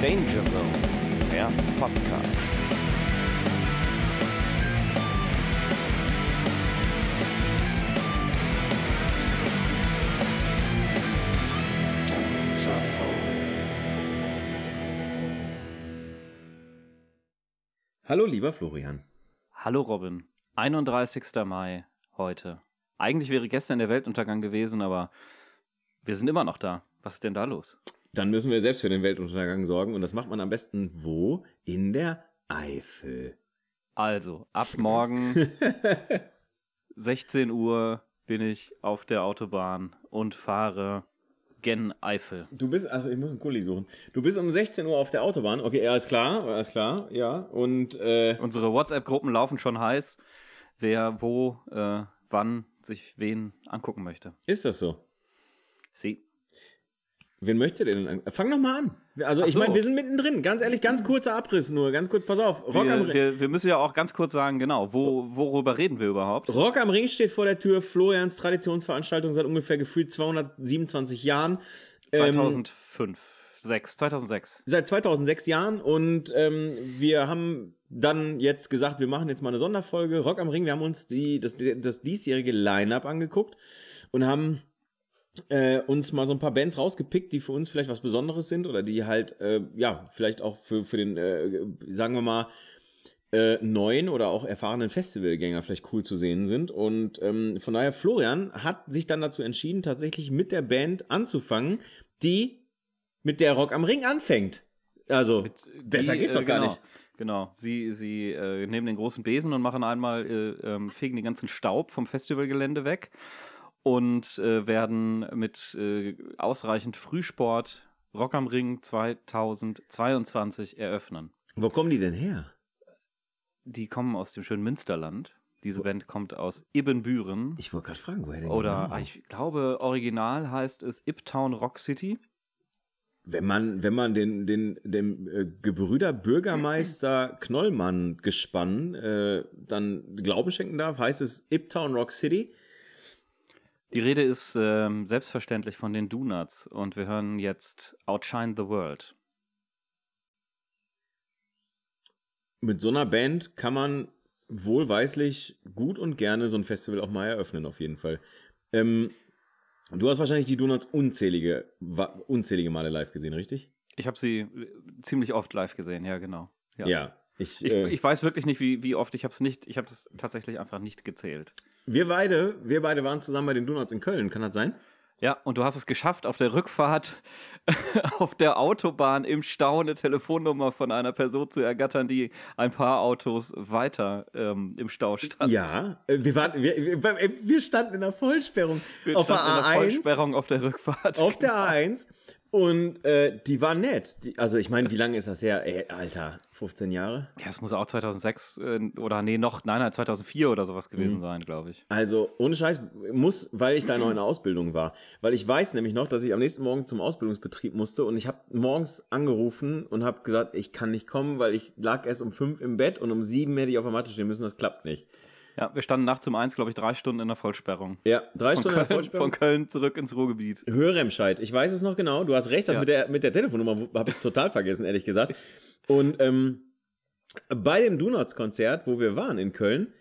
Danger Zone, der Podcast. Hallo, lieber Florian. Hallo Robin. 31. Mai heute. Eigentlich wäre gestern der Weltuntergang gewesen, aber wir sind immer noch da. Was ist denn da los? Dann müssen wir selbst für den Weltuntergang sorgen und das macht man am besten wo? In der Eifel. Also, ab morgen 16 Uhr bin ich auf der Autobahn und fahre gen Eifel. Du bist, also ich muss einen Kuli suchen. Du bist um 16 Uhr auf der Autobahn. Okay, alles klar, alles klar, ja. Und äh, Unsere WhatsApp-Gruppen laufen schon heiß, wer wo, äh, wann sich wen angucken möchte. ist das so? Sie. Wen möchtest du denn? an- Fang doch mal an. Also Ach ich so. meine, wir sind mittendrin. Ganz ehrlich, ganz kurzer Abriss nur. Ganz kurz, pass auf. Rock, am, Wir, Ring- wir, wir müssen ja auch ganz kurz sagen, genau, wo, worüber reden wir überhaupt? Rock am Ring steht vor der Tür. Florians Traditionsveranstaltung seit ungefähr gefühlt 227 Jahren. Ähm, 2005, 6, 2006. seit 2006 Jahren und ähm, wir haben dann jetzt gesagt, wir machen jetzt mal eine Sonderfolge Rock am Ring. Wir haben uns die, das, das diesjährige Line-Up angeguckt und haben äh, uns mal so ein paar Bands rausgepickt, die für uns vielleicht was Besonderes sind oder die halt, äh, ja, vielleicht auch für, für den, äh, sagen wir mal, äh, neuen oder auch erfahrenen Festivalgänger vielleicht cool zu sehen sind. Und ähm, von daher, Florian hat sich dann dazu entschieden, tatsächlich mit der Band anzufangen, die mit der Rock am Ring anfängt. Also, besser Die, geht's äh, doch gar genau, nicht. Genau. Sie, sie äh, nehmen den großen Besen und machen einmal, äh, ähm, fegen den ganzen Staub vom Festivalgelände weg und äh, werden mit äh, ausreichend Frühsport Rock am Ring 2022 eröffnen. Wo kommen die denn her? Die kommen aus dem schönen Münsterland. Diese Band kommt aus Ibbenbüren. Ich wollte gerade fragen, woher denn Oder genau? ich glaube, original heißt es Iptown Rock City. Wenn man, wenn man den, den, dem äh, Gebrüder Bürgermeister Knollmann gespann äh, dann Glauben schenken darf, heißt es Iptown Rock City. Die Rede ist ähm, selbstverständlich von den Donuts und wir hören jetzt Outshine the World. Mit so einer Band kann man wohlweislich gut und gerne so ein Festival auch mal eröffnen, auf jeden Fall. Ähm, du hast wahrscheinlich die Donuts unzählige, unzählige Male live gesehen, richtig? Ich habe sie äh, ziemlich oft live gesehen, ja, genau. Ja. Ja. Ich, Ich, äh, ich weiß wirklich nicht, wie, wie oft. Ich habe es nicht, ich habe es tatsächlich einfach nicht gezählt. Wir beide, wir beide waren zusammen bei den Donuts in Köln, kann das sein? Ja, und du hast es geschafft, auf der Rückfahrt auf der Autobahn im Stau eine Telefonnummer von einer Person zu ergattern, die ein paar Autos weiter ähm, im Stau stand. Ja, äh, wir, waren, wir, äh, wir standen in der Vollsperrung Wir auf der standen in der A1. Vollsperrung auf der Rückfahrt. Auf der A1 und äh, die war nett. Die, also ich meine, wie lange ist das her? Ey, Alter, 15 Jahre? Ja, es muss auch 2006 äh, oder nee, noch, nein, nein, 2004 oder sowas gewesen Mhm. sein, glaube ich. Also ohne Scheiß muss, weil ich da noch in der Ausbildung war. Weil ich weiß nämlich noch, dass ich am nächsten Morgen zum Ausbildungsbetrieb musste und ich habe morgens angerufen und habe gesagt, ich kann nicht kommen, weil ich lag erst um fünf im Bett und um sieben hätte ich auf der Matte stehen müssen. Das klappt nicht. Ja, wir standen nachts um eins, glaube ich, drei Stunden in der Vollsperrung. Ja, drei Von Stunden in der Köln, Vollsperrung. von Köln zurück ins Ruhrgebiet. Hörremscheid. Ich weiß es noch genau. Du hast recht, das Ja. mit, der, mit der Telefonnummer habe ich total vergessen, ehrlich gesagt. Und ähm, bei dem Donuts-Konzert, wo wir waren in Köln,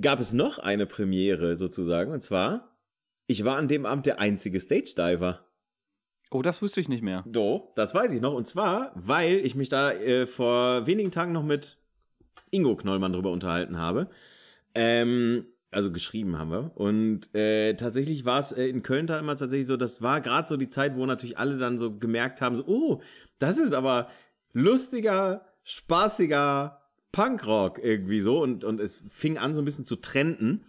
gab es noch eine Premiere sozusagen. Und zwar, ich war an dem Abend der einzige Stage-Diver. Oh, das wüsste ich nicht mehr. Doch, das weiß ich noch. Und zwar, weil ich mich da äh, vor wenigen Tagen noch mit Ingo Knollmann drüber unterhalten habe. Ähm, also geschrieben haben wir. Und äh, tatsächlich war es äh, in Köln da immer tatsächlich so, das war gerade so die Zeit, wo natürlich alle dann so gemerkt haben, so, oh, das ist aber lustiger, spaßiger Punkrock irgendwie so. Und, und es fing an so ein bisschen zu trenden.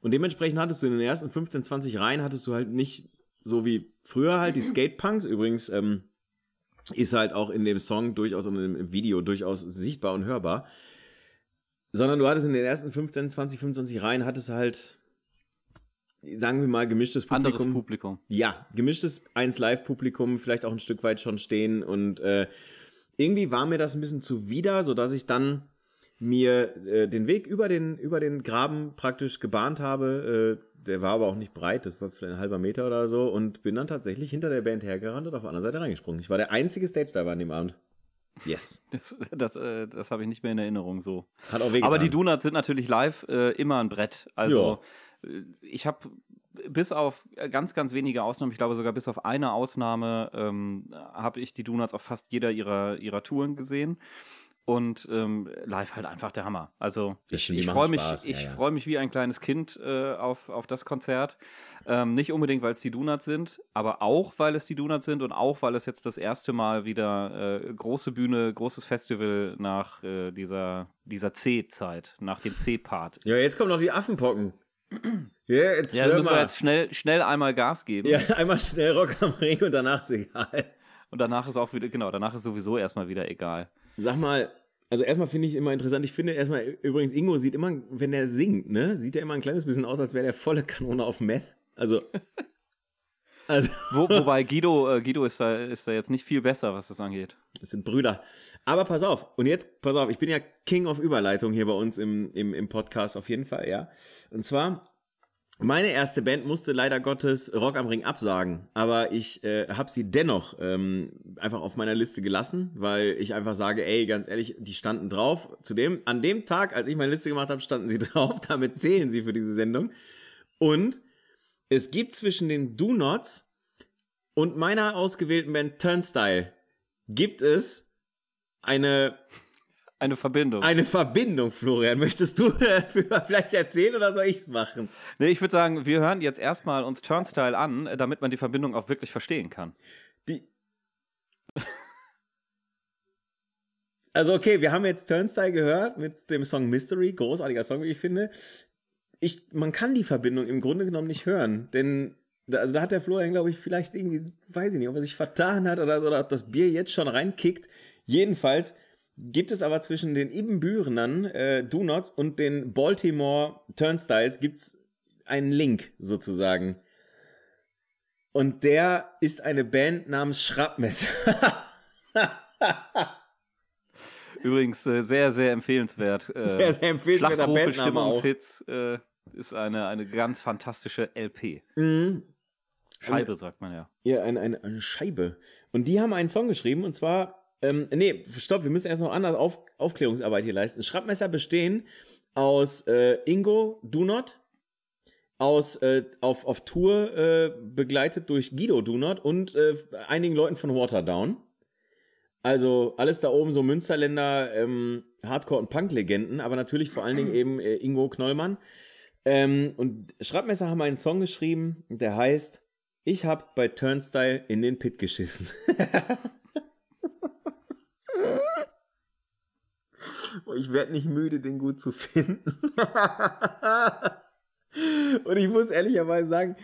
Und dementsprechend hattest du in den ersten 15, 20 Reihen hattest du halt nicht so wie früher halt die Skatepunks. Übrigens ähm, ist halt auch in dem Song durchaus und im Video durchaus sichtbar und hörbar. Sondern du hattest in den ersten 15, 20, 25 Reihen hattest halt, sagen wir mal, gemischtes Publikum. Anderes Publikum. Ja, gemischtes 1 Live-Publikum, vielleicht auch ein Stück weit schon stehen. Und äh, irgendwie war mir das ein bisschen zuwider, sodass ich dann mir äh, den Weg über den, über den Graben praktisch gebahnt habe. Äh, der war aber auch nicht breit, das war vielleicht ein halber Meter oder so. Und bin dann tatsächlich hinter der Band hergerannt und auf der anderen Seite reingesprungen. Ich war der einzige Stage-Diver an dem Abend. Yes. Das, das, äh, das habe ich nicht mehr in Erinnerung so. Hat auch wehgetan. Aber die Donuts sind natürlich live äh, immer ein Brett. Also äh, ich habe bis auf ganz, ganz wenige Ausnahmen, ich glaube sogar bis auf eine Ausnahme, ähm, habe ich die Donuts auf fast jeder ihrer, ihrer Touren gesehen. Und ähm, live halt einfach der Hammer. Also ich, ich freue mich, Spaß, ja, ich ja. freue mich wie ein kleines Kind äh, auf, auf das Konzert. Ähm, nicht unbedingt, weil es die Donuts sind, aber auch, weil es die Donuts sind und auch, weil es jetzt das erste Mal wieder äh, große Bühne, großes Festival nach äh, dieser, dieser C-Zeit, nach dem C-Part. Ja, jetzt kommen noch die Affenpocken. Ja, jetzt, Ja, müssen wir jetzt schnell, schnell einmal Gas geben. ja, einmal schnell Rock am Ring und danach ist egal. Und danach ist auch wieder, genau, danach ist sowieso erstmal wieder egal. Sag mal, also erstmal finde ich immer interessant, ich finde erstmal, übrigens, Ingo sieht immer, wenn er singt, ne, sieht er immer ein kleines bisschen aus, als wäre der volle Kanone auf Meth. Also, also, Wo, wobei Guido, äh, Guido ist da, ist da jetzt nicht viel besser, was das angeht. das sind Brüder. Aber pass auf, und jetzt, pass auf, ich bin ja King of Überleitung hier bei uns im, im, im Podcast auf jeden Fall, ja. Und zwar, meine erste Band musste leider Gottes Rock am Ring absagen, aber ich äh, habe sie dennoch ähm, einfach auf meiner Liste gelassen, weil ich einfach sage, ey, ganz ehrlich, die standen drauf. Zudem, an dem Tag, als ich meine Liste gemacht habe, standen sie drauf. Damit zählen sie für diese Sendung. Und es gibt zwischen den Do Nots und meiner ausgewählten Band Turnstyle gibt es eine Eine Verbindung. eine Verbindung, Florian. Möchtest du äh, vielleicht erzählen oder soll ich es machen? Nee, ich würde sagen, wir hören jetzt erstmal uns Turnstyle an, äh, damit man die Verbindung auch wirklich verstehen kann. Die. Also, okay, wir haben jetzt Turnstyle gehört mit dem Song Mystery. Großartiger Song, wie ich finde. Ich, man kann die Verbindung im Grunde genommen nicht hören, denn da, also da hat der Florian, glaube ich, vielleicht irgendwie, weiß ich nicht, ob er sich vertan hat oder so, oder ob das Bier jetzt schon reinkickt. Jedenfalls gibt es aber zwischen den Ibbenbürenern äh, Do Nots und den Baltimore Turnstiles gibt's einen Link sozusagen. Und der ist eine Band namens Schrappmesser. Übrigens äh, sehr, sehr empfehlenswert. Äh, Sehr, sehr empfehlenswerter Bandname. Stimmungshits äh, ist eine, eine ganz fantastische LP. Mhm. Scheibe, sagt man ja. Ja, eine, eine, eine Scheibe. Und die haben einen Song geschrieben und zwar, ähm, nee, stopp, wir müssen erst noch anders Auf, Aufklärungsarbeit hier leisten. Schrappmesser bestehen aus äh, Ingo Dunot, aus, äh, auf, auf Tour äh, begleitet durch Guido Dunot und äh, einigen Leuten von Waterdown. Also alles da oben so Münsterländer ähm, Hardcore- und Punk-Legenden, aber natürlich vor allen Dingen eben äh, Ingo Knollmann. Ähm, und Schrappmesser haben einen Song geschrieben, der heißt Ich hab bei Turnstyle in den Pit geschissen. ich werde nicht müde, den gut zu finden. und ich muss ehrlicherweise sagen,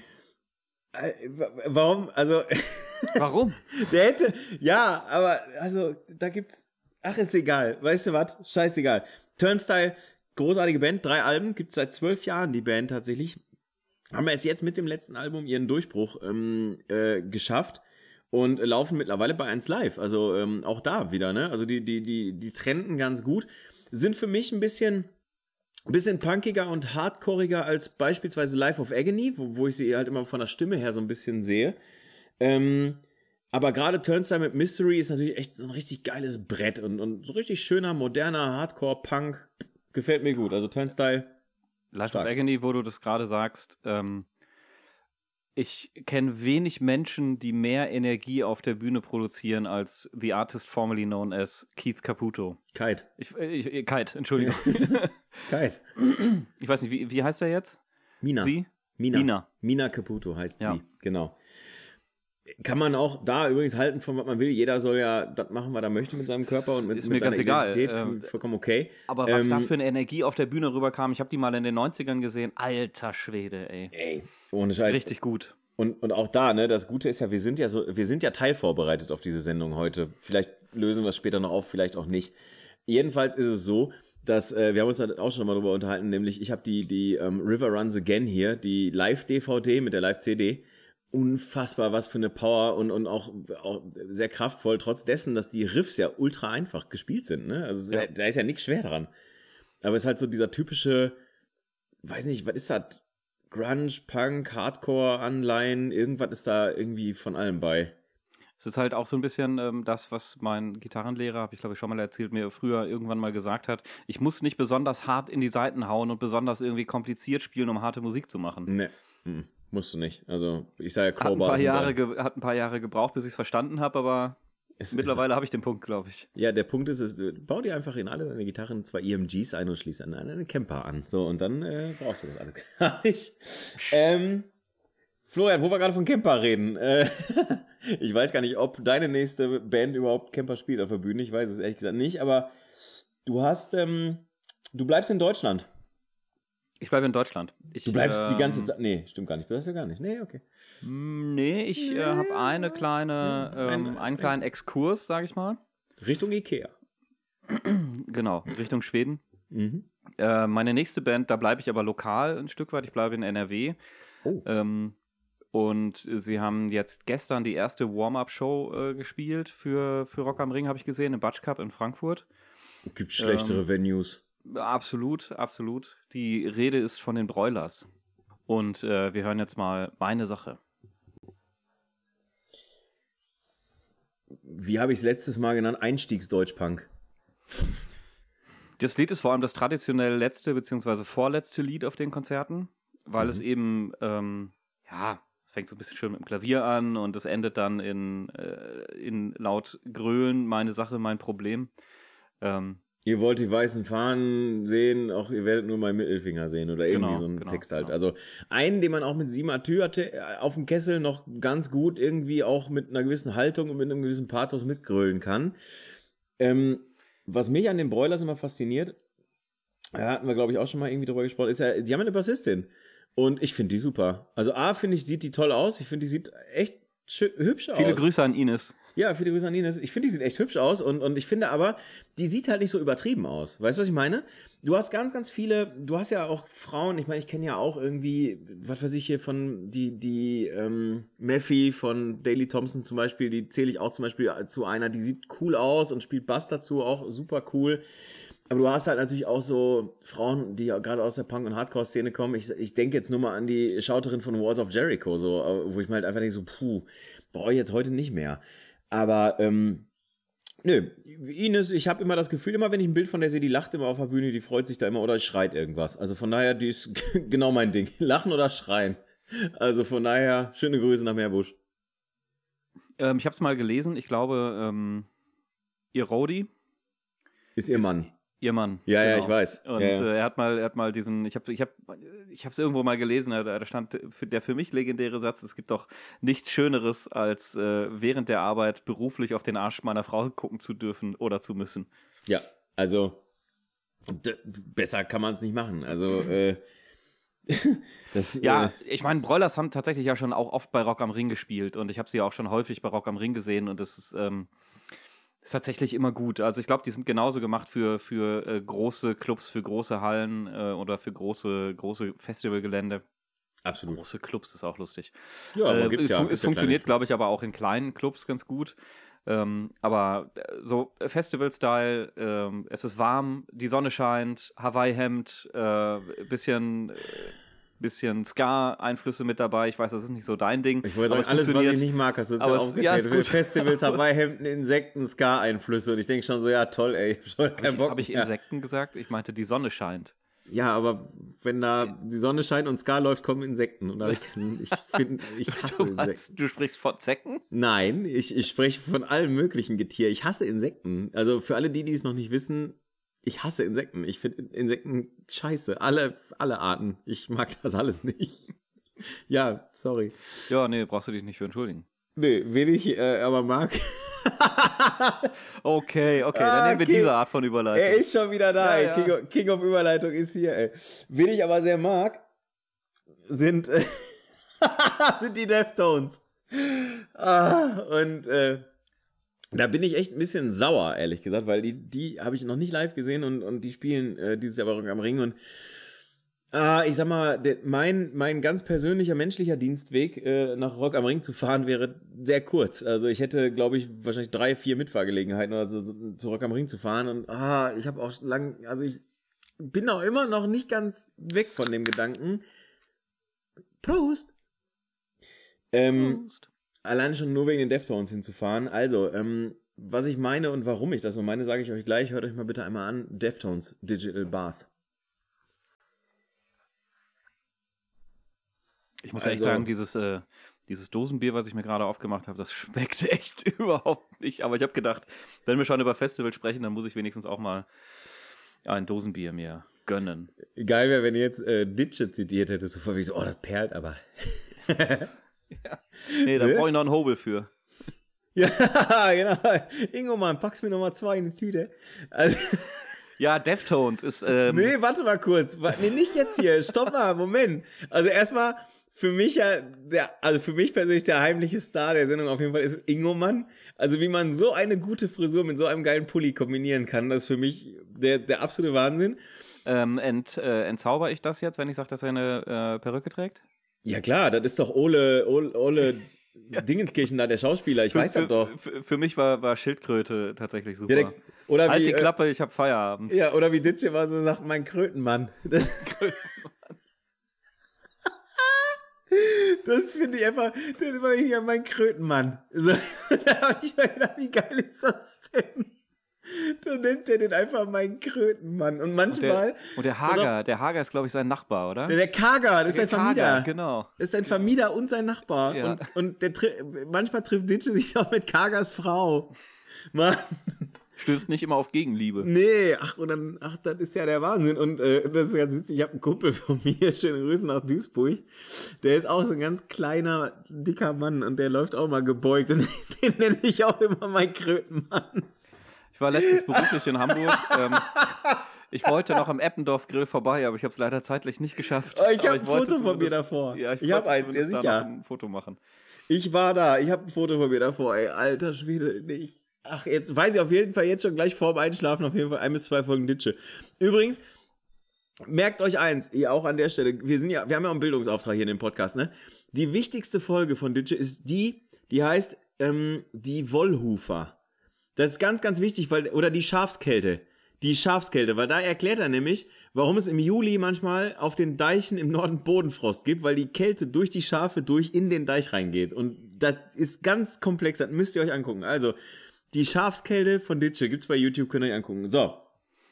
äh, wa- warum, also Warum? der hätte, ja, aber also da gibt's, ach ist egal, weißt du was, scheißegal. Turnstyle, großartige Band, drei Alben, gibt's seit zwölf Jahren die Band tatsächlich. Haben erst jetzt mit dem letzten Album ihren Durchbruch ähm, äh, geschafft und laufen mittlerweile bei 1 Live. Also ähm, auch da wieder, ne? Also die, die, die, die trenden ganz gut. Sind für mich ein bisschen, bisschen punkiger und hardcoreiger als beispielsweise Life of Agony, wo, wo ich sie halt immer von der Stimme her so ein bisschen sehe. Ähm, aber gerade Turnstile mit Mystery ist natürlich echt so ein richtig geiles Brett und, und so richtig schöner, moderner Hardcore-Punk. Gefällt mir gut. Also Turnstile, Life Stark. of Agony, wo du das gerade sagst, ähm, ich kenne wenig Menschen, die mehr Energie auf der Bühne produzieren als the artist formerly known as Keith Caputo. Kite. Ich, äh, ich, äh, Kite, Entschuldigung. Kite. ich weiß nicht, wie, wie heißt er jetzt? Mina. Sie? Mina. Mina. Mina Caputo heißt Ja. sie. Genau. Kann man auch da übrigens halten von was man will. Jeder soll ja das machen, was er möchte mit seinem Körper und mit, Ist mit mir ganz seiner egal. Identität. Ähm, vollkommen okay. Aber was da Ähm, für eine Energie auf der Bühne rüberkam, ich habe die mal in den 90ern gesehen. Alter Schwede, ey. Ey, ohne Scheiß. Richtig gut. Und, und auch da, ne, das Gute ist ja, wir sind ja so, wir sind ja teilvorbereitet auf diese Sendung heute. Vielleicht lösen wir es später noch auf, vielleicht auch nicht. Jedenfalls ist es so, dass äh, wir haben uns da auch schon mal drüber unterhalten, nämlich ich habe die, die ähm, River Runs Again hier, die Live-DVD mit der Live-CD. Unfassbar, was für eine Power und, und auch, auch sehr kraftvoll, trotz dessen, dass die Riffs ja ultra einfach gespielt sind. Ne? Also Ja. da ist ja nichts schwer dran. Aber es ist halt so dieser typische, weiß nicht, was ist das? Grunge, Punk, Hardcore, Anleihen, irgendwas ist da irgendwie von allem bei. Es ist halt auch so ein bisschen ähm, das, was mein Gitarrenlehrer, habe ich glaube ich schon mal erzählt, mir früher irgendwann mal gesagt hat. Ich muss nicht besonders hart in die Seiten hauen und besonders irgendwie kompliziert spielen, um harte Musik zu machen. Ne, mm, musst du nicht. Also, ich sage ja, Hat ein, Crowbar paar Jahre hat ein paar Jahre gebraucht, bis ich es verstanden habe, aber Es mittlerweile habe ich den Punkt, glaube ich. Ist, ja, der Punkt ist, es, äh, bau dir einfach in alle deine Gitarren zwei EMGs ein und schließ an einen Camper an. So, und dann äh, brauchst du das alles gar nicht. Ähm, Florian, wo wir gerade von Camper reden. Äh, ich weiß gar nicht, ob deine nächste Band überhaupt Camper spielt auf der Bühne. Ich weiß es ehrlich gesagt nicht, aber du hast, ähm, du bleibst in Deutschland. Ich bleibe in Deutschland. Ich, Du bleibst die ganze ähm, Zeit. Nee, stimmt gar nicht. Das ja gar nicht. Nee, okay. Nee, ich äh, habe eine kleine, ähm, Ein- einen kleinen Exkurs, sage ich mal. Richtung Ikea. Genau, Richtung Schweden. Mhm. Äh, meine nächste Band, da bleibe ich aber lokal ein Stück weit. Ich bleibe in NRW. Oh. Ähm, und sie haben jetzt gestern die erste Warm-Up-Show äh, gespielt für, für Rock am Ring, habe ich gesehen, im Batsch Cup in Frankfurt. Gibt schlechtere Ähm, Venues. Absolut, absolut. Die Rede ist von den Broilers. Und äh, wir hören jetzt mal meine Sache. Wie habe ich es letztes Mal genannt? Einstiegsdeutschpunk. Das Lied ist vor allem das traditionell letzte bzw. vorletzte Lied auf den Konzerten, weil es eben, ähm, ja, es fängt so ein bisschen schön mit dem Klavier an und es endet dann in, äh, in laut Grölen, meine Sache, mein Problem. Ähm, Ihr wollt die weißen Fahnen sehen, auch ihr werdet nur meinen Mittelfinger sehen oder irgendwie Genau, so ein genau, Text halt. genau. Also einen, den man auch mit sieben Atür hatte, äh, auf dem Kessel noch ganz gut irgendwie auch mit einer gewissen Haltung und mit einem gewissen Pathos mitgrölen kann. Ähm, was mich an den Broilers immer fasziniert, da hatten wir glaube ich auch schon mal irgendwie drüber gesprochen, ist ja, die haben eine Bassistin und ich finde die super. Also A, finde ich, sieht die toll aus. Ich finde, die sieht echt hübsch aus. viele Grüße an Ines. Ja, viele Grüße an Ines. Ich finde, die sieht echt hübsch aus und, und ich finde aber, die sieht halt nicht so übertrieben aus. Weißt du, was ich meine? Du hast ganz, ganz viele, du hast ja auch Frauen, ich meine, ich kenne ja auch irgendwie, was weiß ich hier von, die, die, ähm, Mephi von Daily Thompson zum Beispiel, die zähle ich auch zum Beispiel zu einer, die sieht cool aus und spielt Bass dazu, auch super cool. Aber du hast halt natürlich auch so Frauen, die gerade aus der Punk- und Hardcore-Szene kommen. Ich, ich denke jetzt nur mal an die Schauterin von Walls of Jericho, so, äh, wo ich mir halt einfach denke, so, puh, brauche ich jetzt heute nicht mehr. Aber, ähm, nö, Ines, ich habe immer das Gefühl, immer wenn ich ein Bild von der sehe, die lacht immer auf der Bühne, die freut sich da immer oder schreit irgendwas. Also von daher, die ist genau mein Ding. Lachen oder schreien. Also von daher, schöne Grüße nach Meerbusch. Ähm, ich habe es mal gelesen, ich glaube, ähm, ihr Rodi, Ist ihr Ist- Mann. Ihr Mann. Ja, ja, genau. ich weiß. Und Ja, ja. Äh, er hat mal, er hat mal diesen, ich habe, ich habe, ich habe es irgendwo mal gelesen. Da, da stand für, der für mich legendäre Satz: Es gibt doch nichts Schöneres, als äh, während der Arbeit beruflich auf den Arsch meiner Frau gucken zu dürfen oder zu müssen. Ja, also besser kann man es nicht machen. Also äh, das, Ja, äh, ich meine, Broilers haben tatsächlich ja schon auch oft bei Rock am Ring gespielt und ich habe sie ja auch schon häufig bei Rock am Ring gesehen und das ist, ähm, ist tatsächlich immer gut. Also ich glaube, die sind genauso gemacht für, für äh, große Clubs, für große Hallen äh, oder für große, große Festivalgelände. absolut. Große Clubs ist auch lustig. Ja, aber Äh, gibt's es ja. es ja funktioniert, glaube ich, aber auch in kleinen Clubs ganz gut. Ähm, aber äh, so Festival-Style, ähm, es ist warm, die Sonne scheint, Hawaii-Hemd, äh, bisschen, äh, bisschen Ska-Einflüsse mit dabei. Ich weiß, das ist nicht so dein Ding. Ich wollte sagen, es alles, was ich nicht mag, hast du jetzt Aber es- ja, ist gut. Festivals, Hawaii-Hemden, Insekten, Ska-Einflüsse und ich denke schon so, ja toll, ey, ich hab schon Habe keinen ich, Bock hab ich. Insekten gesagt? Ich meinte, die Sonne scheint. Ja, aber wenn da die Sonne scheint und Ska läuft, kommen Insekten. Und da ich, ich finde, ich hasse Du, Insekten. meinst, du sprichst von Zecken? Nein, ich, ich spreche von allen möglichen Getier. Ich hasse Insekten. Also für alle die, die es noch nicht wissen, ich hasse Insekten. Ich finde Insekten scheiße. Alle, alle Arten. Ich mag das alles nicht. Ja, sorry. Ja, nee, brauchst du dich nicht für entschuldigen. Nee, wen ich äh, aber mag. Okay, okay, Ah, dann nehmen wir okay. diese Art von Überleitung. Er ist schon wieder da, Ja, ey. ja. King, of, King of Überleitung ist hier, ey. Wen ich aber sehr mag, sind, äh, sind die Deftones. Ah, und äh, da bin ich echt ein bisschen sauer, ehrlich gesagt, weil die, die habe ich noch nicht live gesehen und, und die spielen äh, dieses Jahr bei Rock am Ring und Ah, ich sag mal, der, mein, mein ganz persönlicher menschlicher Dienstweg äh, nach Rock am Ring zu fahren wäre sehr kurz. Also ich hätte, glaube ich, wahrscheinlich drei, vier Mitfahrgelegenheiten oder so, so, zu Rock am Ring zu fahren. Und ah, ich habe auch lang, also ich bin auch immer noch nicht ganz weg von dem Gedanken. Prost! Ähm, Prost. Allein schon nur wegen den Deftones hinzufahren. Also, ähm, was ich meine und warum ich das so meine, sage ich euch gleich. Hört euch mal bitte einmal an. Deftones Digital Bath. Ich muss Also- ehrlich sagen, dieses, äh, dieses Dosenbier, was ich mir gerade aufgemacht habe, das schmeckt echt überhaupt nicht. Aber ich habe gedacht, wenn wir schon über Festival sprechen, dann muss ich wenigstens auch mal ein Dosenbier mir gönnen. Geil wäre, wenn ihr jetzt äh, Ditsche zitiert hättet, so vorweg so, oh, das perlt aber. Nee, da Ne? brauche ich noch einen Hobel für. Ja, genau. Ingo, Mann, packst mir Nummer zwei in die Tüte. Also, Ja, Deftones ist. Ähm, nee, warte mal kurz. Nee, nicht jetzt hier. Stopp mal, Moment. Also erstmal, für mich ja, der, also für mich persönlich der heimliche Star der Sendung auf jeden Fall ist Ingo Mann. Also wie man so eine gute Frisur mit so einem geilen Pulli kombinieren kann, das ist für mich der, der absolute Wahnsinn. ähm, ent, äh, entzauber ich das jetzt, wenn ich sage, dass er eine äh, Perücke trägt? Ja klar, das ist doch Ole, Ole, Ole Dingenskirchen da, der Schauspieler. Ich weiß für, das doch. Für, für mich war, war Schildkröte tatsächlich super. Ja, der, oder halt wie, die äh, Klappe, ich habe Feierabend. Ja, oder wie Ditsche war so sagt, mein Krötenmann. Das finde ich einfach, das war hier mein Krötenmann. So, da habe ich mir gedacht, wie geil ist das denn? Da nennt er den einfach mein Krötenmann. Und Und manchmal, der, und der Hager, der Hager ist, glaube ich, sein Nachbar, oder? der, der Kager, das ist Der ein Vermieter. Kager, genau. Das ist ein Vermieter und sein Nachbar. Ja. Und, und der, manchmal trifft Ditsche sich auch mit Kagers Frau. Mann. Stößt nicht immer auf Gegenliebe. Nee, ach, und dann, ach, das ist ja der Wahnsinn. Und äh, das ist ganz witzig, ich habe einen Kumpel von mir, schöne Grüße nach Duisburg. Der ist auch so ein ganz kleiner, dicker Mann und der läuft auch mal gebeugt. Und den nenne ich auch immer mein Krötenmann. Ich war letztens beruflich in Hamburg. ähm, ich wollte noch am Eppendorf Grill vorbei, aber ich habe es leider zeitlich nicht geschafft. Oh, ich Aber hab ein Foto von mir davor. Ja, ich, Ich hab wollte eins, ja, sicher. ein Foto machen. Ich war da, ich habe ein Foto von mir davor, ey, alter Schwede, nicht. Ach, jetzt weiß ich auf jeden Fall jetzt schon gleich vorm Einschlafen auf jeden Fall ein bis zwei Folgen Ditsche. Übrigens, merkt euch eins, ihr auch an der Stelle, wir sind ja, wir haben ja auch einen Bildungsauftrag hier in dem Podcast, ne? Die wichtigste Folge von Ditsche ist die, die heißt ähm, die Wollhufer. Das ist ganz, ganz wichtig, weil, oder die Schafskälte. Die Schafskälte, weil da erklärt er nämlich, warum es im Juli manchmal auf den Deichen im Norden Bodenfrost gibt, weil die Kälte durch die Schafe durch in den Deich reingeht. Und das ist ganz komplex, das müsst ihr euch angucken. Also, die Schafskälte von Ditsche gibt's bei YouTube, könnt ihr euch angucken. So,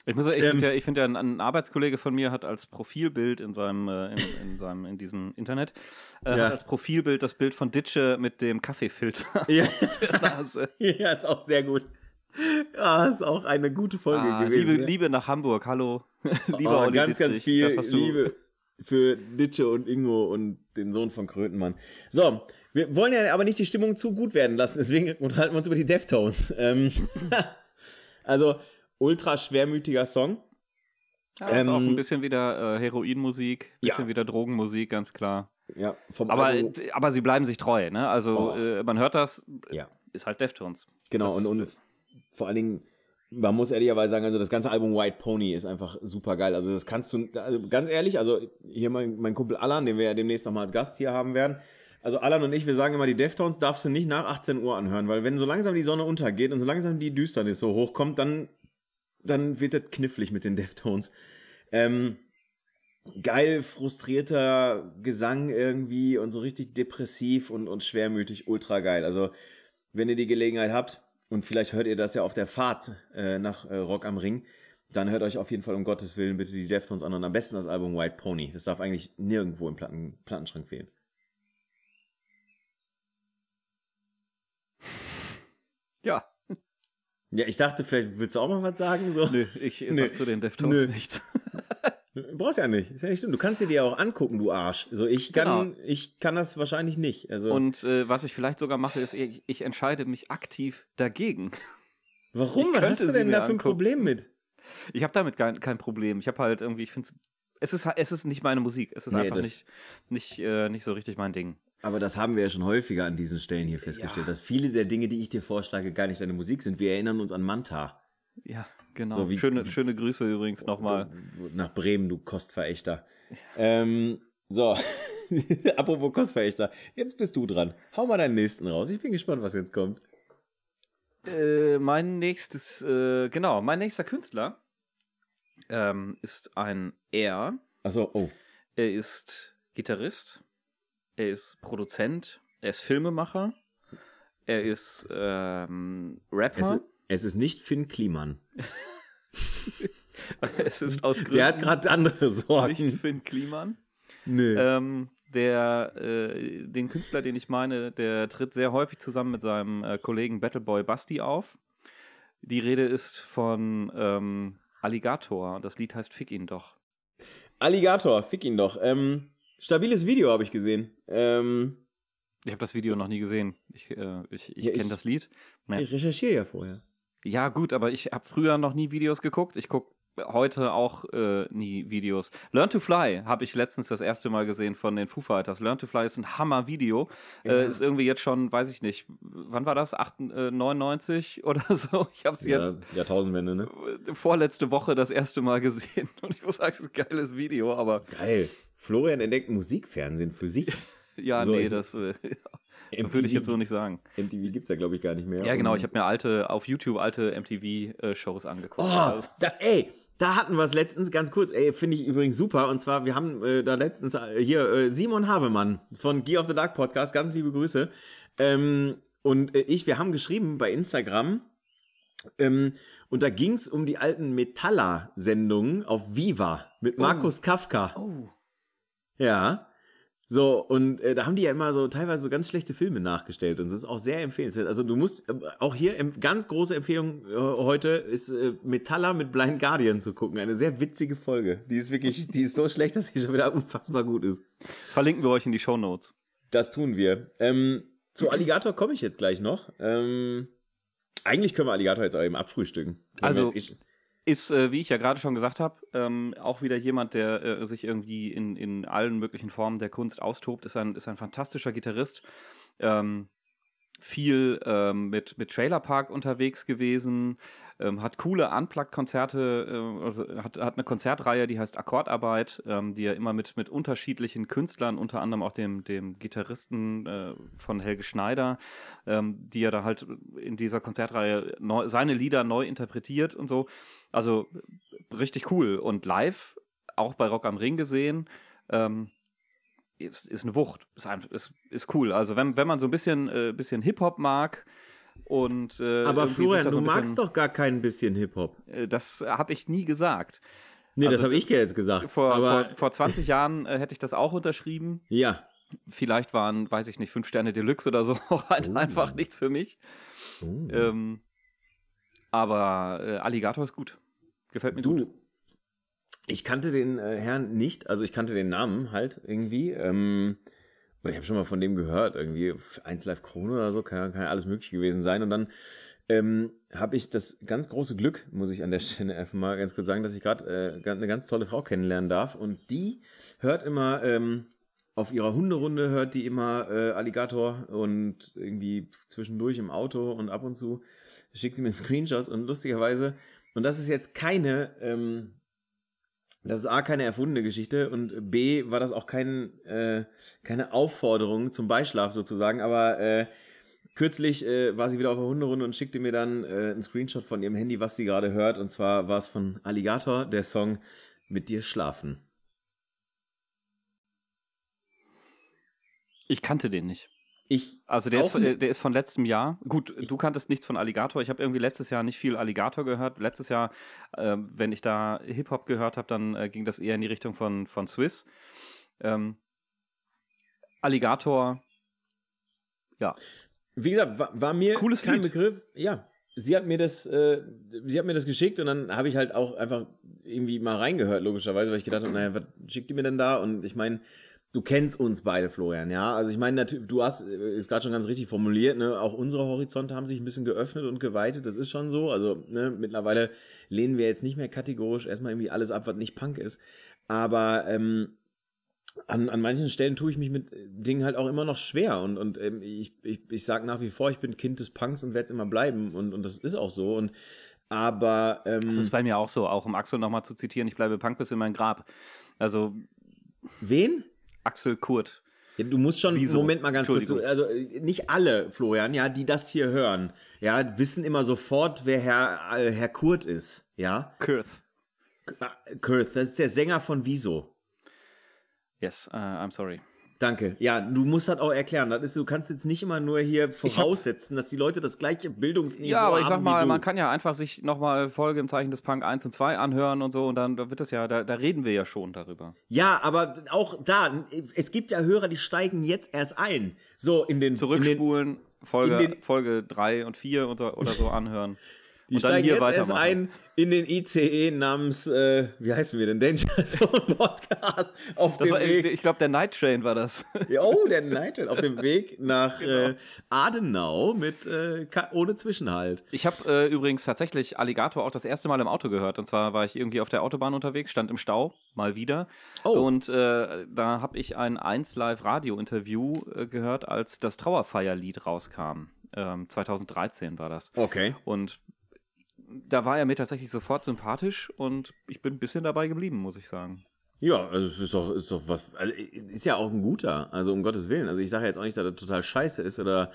Ich muss sagen, ich Ähm, finde ja, ich find ja, ein, ein Arbeitskollege von mir hat als Profilbild in seinem, äh, in, in seinem, in diesem Internet, äh, Ja. hat als Profilbild das Bild von Ditsche mit dem Kaffeefilter ja, ja ist auch sehr gut. Ja, ist auch eine gute Folge Ah, gewesen. Liebe, ja. Liebe nach Hamburg, hallo. Lieber oh, ganz, ganz viel Liebe für Ditsche und Ingo und den Sohn von Krötenmann. So, wir wollen ja aber nicht die Stimmung zu gut werden lassen, deswegen unterhalten wir uns über die Deftones. Ähm, also, ultra schwermütiger Song. Ja, ist auch Ähm, ein bisschen wieder äh, Heroinmusik, bisschen Ja. wieder Drogenmusik, ganz klar. Ja, vom Aber, Album- aber sie bleiben sich treu, ne? Also Oh. äh, man hört das, ja, ist halt Deftones. genau. Das- und, und vor allen Dingen, man muss ehrlicherweise sagen, also das ganze Album White Pony ist einfach super geil. Also, das kannst du, also ganz ehrlich, also hier mein, mein Kumpel Alan, den wir ja demnächst nochmal als Gast hier haben werden. Also Alan und ich, wir sagen immer, die Deftones darfst du nicht nach 18 Uhr anhören, weil wenn so langsam die Sonne untergeht und so langsam die Düsternis so hochkommt, dann, dann wird das knifflig mit den Deftones. Ähm, geil frustrierter Gesang irgendwie und so richtig depressiv und, und schwermütig, ultra geil. Also, wenn ihr die Gelegenheit habt, und vielleicht hört ihr das ja auf der Fahrt äh, nach äh, Rock am Ring, dann hört euch auf jeden Fall um Gottes Willen bitte die Deftones an und am besten das Album White Pony. Das darf eigentlich nirgendwo im Platten, Plattenschrank fehlen. Ja. Ja, ich dachte, vielleicht willst du auch mal was sagen. So. Nö, ich sag zu den Deftones Nö. nichts. Du brauchst ja nicht. Ist ja nicht schlimm. Du kannst dir die ja auch angucken, du Arsch. Also ich kann, Genau. ich kann das wahrscheinlich nicht. Also Und äh, was ich vielleicht sogar mache, ist, ich, ich entscheide mich aktiv dagegen. warum? Was hast du denn da für ein. Problem mit? Ich habe damit kein, kein Problem. Ich habe halt irgendwie, ich finde es ist, es ist nicht meine Musik. Es ist Nee, einfach nicht, nicht, äh, nicht so richtig mein Ding. Aber das haben wir ja schon häufiger an diesen Stellen hier festgestellt, Ja. dass viele der Dinge, die ich dir vorschlage, gar nicht deine Musik sind. Wir erinnern uns an Manta. Ja, genau. So wie- schöne, schöne Grüße übrigens nochmal. Nach Bremen, du Kostverächter. Ähm, so, apropos Kostverächter, jetzt bist du dran. Hau mal deinen nächsten raus. Ich bin gespannt, was jetzt kommt. Äh, mein nächstes, äh, genau, mein nächster Künstler ähm, ist ein Er. Achso, oh. Er ist Gitarrist, er ist Produzent, er ist Filmemacher Er ist ähm, Es, Rapper. es ist nicht Finn Kliman. Es, ist aus Gründen Der hat gerade andere nicht Sorgen. Finn Kliman. Nö. Ähm, der, äh, den Künstler, den ich meine, der tritt sehr häufig zusammen mit seinem äh, Kollegen Battleboy Basti auf. Die Rede ist von ähm, Alligator und das Lied heißt Fick ihn doch. Alligator, fick ihn doch. Ähm, stabiles Video habe ich gesehen. Ähm, Ich habe das Video noch nie gesehen. Ich, äh, ich, ich Ja, kenne das Lied. Ja. ich recherchiere ja vorher. Ja, gut, aber ich habe früher noch nie Videos geguckt. Ich gucke heute auch äh, nie Videos. Learn to Fly habe ich letztens das erste Mal gesehen von den Foo Fighters. Learn to Fly ist ein Hammer-Video. Äh, ist irgendwie jetzt schon, weiß ich nicht, wann war das? 8, äh, 99 oder so? Ich habe es jetzt Ja, Jahrtausendwende, ne? äh, vorletzte Woche das erste Mal gesehen. Und ich muss sagen, es ist ein geiles Video, aber Geil. Florian entdeckt Musikfernsehen für sich. ja, So, nee, das äh, MTV, würde ich jetzt so nicht sagen. MTV gibt es ja, glaube ich, gar nicht mehr. Ja, genau, ich habe mir alte, auf YouTube alte MTV-Shows angeguckt. Oh, Also- da, ey, da hatten wir es letztens ganz kurz. Ey, finde ich übrigens super. Und zwar, wir haben äh, da letztens äh, hier äh, Simon Havemann von Gear of the Dark Podcast. Ganz liebe Grüße. Ähm, und äh, ich, wir haben geschrieben bei Instagram. Ähm, und da ging es um die alten Metaller-Sendungen auf Viva mit Markus Kafka. Oh. Ja. So, und äh, da haben die ja immer so teilweise so ganz schlechte Filme nachgestellt und das ist auch sehr empfehlenswert. Also du musst äh, auch hier ganz große Empfehlung äh, heute ist äh, Metaller mit Blind Guardian zu gucken. Eine sehr witzige Folge. Die ist wirklich, die ist so schlecht, dass sie schon wieder unfassbar gut ist. Verlinken wir euch in die Show Notes. Das tun wir. Ähm, zu Alligator komme ich jetzt gleich noch. Ähm, eigentlich können wir Alligator jetzt auch eben abfrühstücken. Also- eh- Ist, äh, wie ich ja gerade schon gesagt habe, ähm, auch wieder jemand, der äh, sich irgendwie in, in allen möglichen Formen der Kunst austobt, ist ein, ist ein fantastischer Gitarrist. Ähm, viel ähm, mit, mit Trailer Park unterwegs gewesen, ähm, hat coole Unplugged-Konzerte, äh, also hat, hat eine Konzertreihe, die heißt Akkordarbeit, ähm, die er immer mit, mit unterschiedlichen Künstlern, unter anderem auch dem, dem Gitarristen äh, von Helge Schneider, ähm, die er da halt in dieser Konzertreihe neu, seine Lieder neu interpretiert und so. Also richtig cool. Und live, auch bei Rock am Ring gesehen, ähm, ist, ist eine Wucht. Ist, ist, ist cool. Also wenn, wenn man so ein bisschen, äh, bisschen Hip-Hop mag und äh, Aber Florian, du magst bisschen- doch gar kein bisschen Hip-Hop. äh, Das habe ich nie gesagt. Nee, das Also habe ich dir jetzt gesagt. Vor, aber vor, vor 20 Jahren äh, hätte ich das auch unterschrieben. ja. Vielleicht waren, weiß ich nicht, fünf Sterne Deluxe oder so auch halt Oh. einfach nichts für mich. Oh. Ähm, aber äh, Alligator ist gut. Gefällt mir gut. Du, ich kannte den äh, Herrn nicht, also ich kannte den Namen halt irgendwie. Ähm, ich habe schon mal von dem gehört, irgendwie 1 Live Krone oder so, kann, kann ja alles möglich gewesen sein. Und dann ähm, habe ich das ganz große Glück, muss ich an der Stelle einfach mal ganz kurz sagen, dass ich gerade äh, eine ganz tolle Frau kennenlernen darf. Und die hört immer ähm, auf ihrer Hunderunde, hört die immer äh, Alligator und irgendwie zwischendurch im Auto und ab und zu schickt sie mir Screenshots und lustigerweise, und das ist jetzt keine, ähm, das ist A, keine erfundene Geschichte und B, war das auch kein, äh, keine Aufforderung zum Beischlaf sozusagen, aber äh, kürzlich äh, war sie wieder auf der Hunderunde und schickte mir dann äh, einen Screenshot von ihrem Handy, was sie gerade hört, und zwar war es von Alligator, der Song Mit dir schlafen. Ich kannte den nicht. Ich, Also der ist, von, der ist von letztem Jahr. Gut, du kanntest nichts von Alligator. Ich habe irgendwie letztes Jahr nicht viel Alligator gehört. Letztes Jahr, ähm, wenn ich da Hip-Hop gehört habe, dann äh, ging das eher in die Richtung von, von Swiss. Ähm, Alligator, ja. Wie gesagt, war, war mir Cooles kein Lied. Begriff. Ja, sie hat mir das, äh, sie hat mir das geschickt und dann habe ich halt auch einfach irgendwie mal reingehört, logischerweise, weil ich gedacht habe, naja, was schickt die mir denn da? Und ich meine, du kennst uns beide, Florian, ja. Also ich meine, natürlich, du hast äh, ist gerade schon ganz richtig formuliert, ne? Auch unsere Horizonte haben sich ein bisschen geöffnet und geweitet, das ist schon so. Also, ne, mittlerweile lehnen wir jetzt nicht mehr kategorisch erstmal irgendwie alles ab, was nicht Punk ist. Aber ähm, an, an manchen Stellen tue ich mich mit äh, Dingen halt auch immer noch schwer und, und ähm, ich, ich, ich sage nach wie vor, ich bin Kind des Punks und werde es immer bleiben und, und das ist auch so. Und aber ähm, Das ist bei mir auch so, auch um Axel nochmal zu zitieren, ich bleibe Punk bis in mein Grab. Also wen? Axel Kurt. Ja, du musst schon, Wieso? Moment mal ganz kurz, also äh, nicht alle, Florian, ja, die das hier hören, ja, wissen immer sofort, wer Herr, äh, Herr Kurt ist, ja. Kurt. K- Kurt, das ist der Sänger von Wieso. Yes, uh, I'm sorry. Danke. Ja, du musst das auch erklären. Das ist, du kannst jetzt nicht immer nur hier voraussetzen, dass die Leute das gleiche Bildungsniveau Ja, aber ich haben sag mal, man kann ja einfach sich nochmal Folge im Zeichen des Punk 1 und 2 anhören und so und dann da wird das ja, da, da reden wir ja schon darüber. Ja, aber auch da, es gibt ja Hörer, die steigen jetzt erst ein. So in den In den, Zurückspulen, Folge, in den- Folge 3 und 4 und so, oder so anhören. die und dann steigen hier jetzt erst ein in den ICE namens, äh, wie heißen wir denn? Danger Zone Podcast auf Das dem war, Weg. ich glaube, der Night Train war das. Oh, der Nightel auf dem Weg nach Genau. äh, Adenau mit äh, ohne Zwischenhalt. Ich habe äh, übrigens tatsächlich Alligator auch das erste Mal im Auto gehört. Und zwar war ich irgendwie auf der Autobahn unterwegs, stand im Stau, mal wieder. Oh. Und äh, da habe ich ein 1 Live Radio Interview äh, gehört, als das Trauerfeierlied rauskam. Ähm, 2013 war das. Okay. Und da war er mir tatsächlich sofort sympathisch und ich bin ein bisschen dabei geblieben, muss ich sagen. Ja, also ist doch, ist doch was, also ist ja auch ein guter, also um Gottes Willen. Also ich sage jetzt auch nicht, dass er total scheiße ist oder,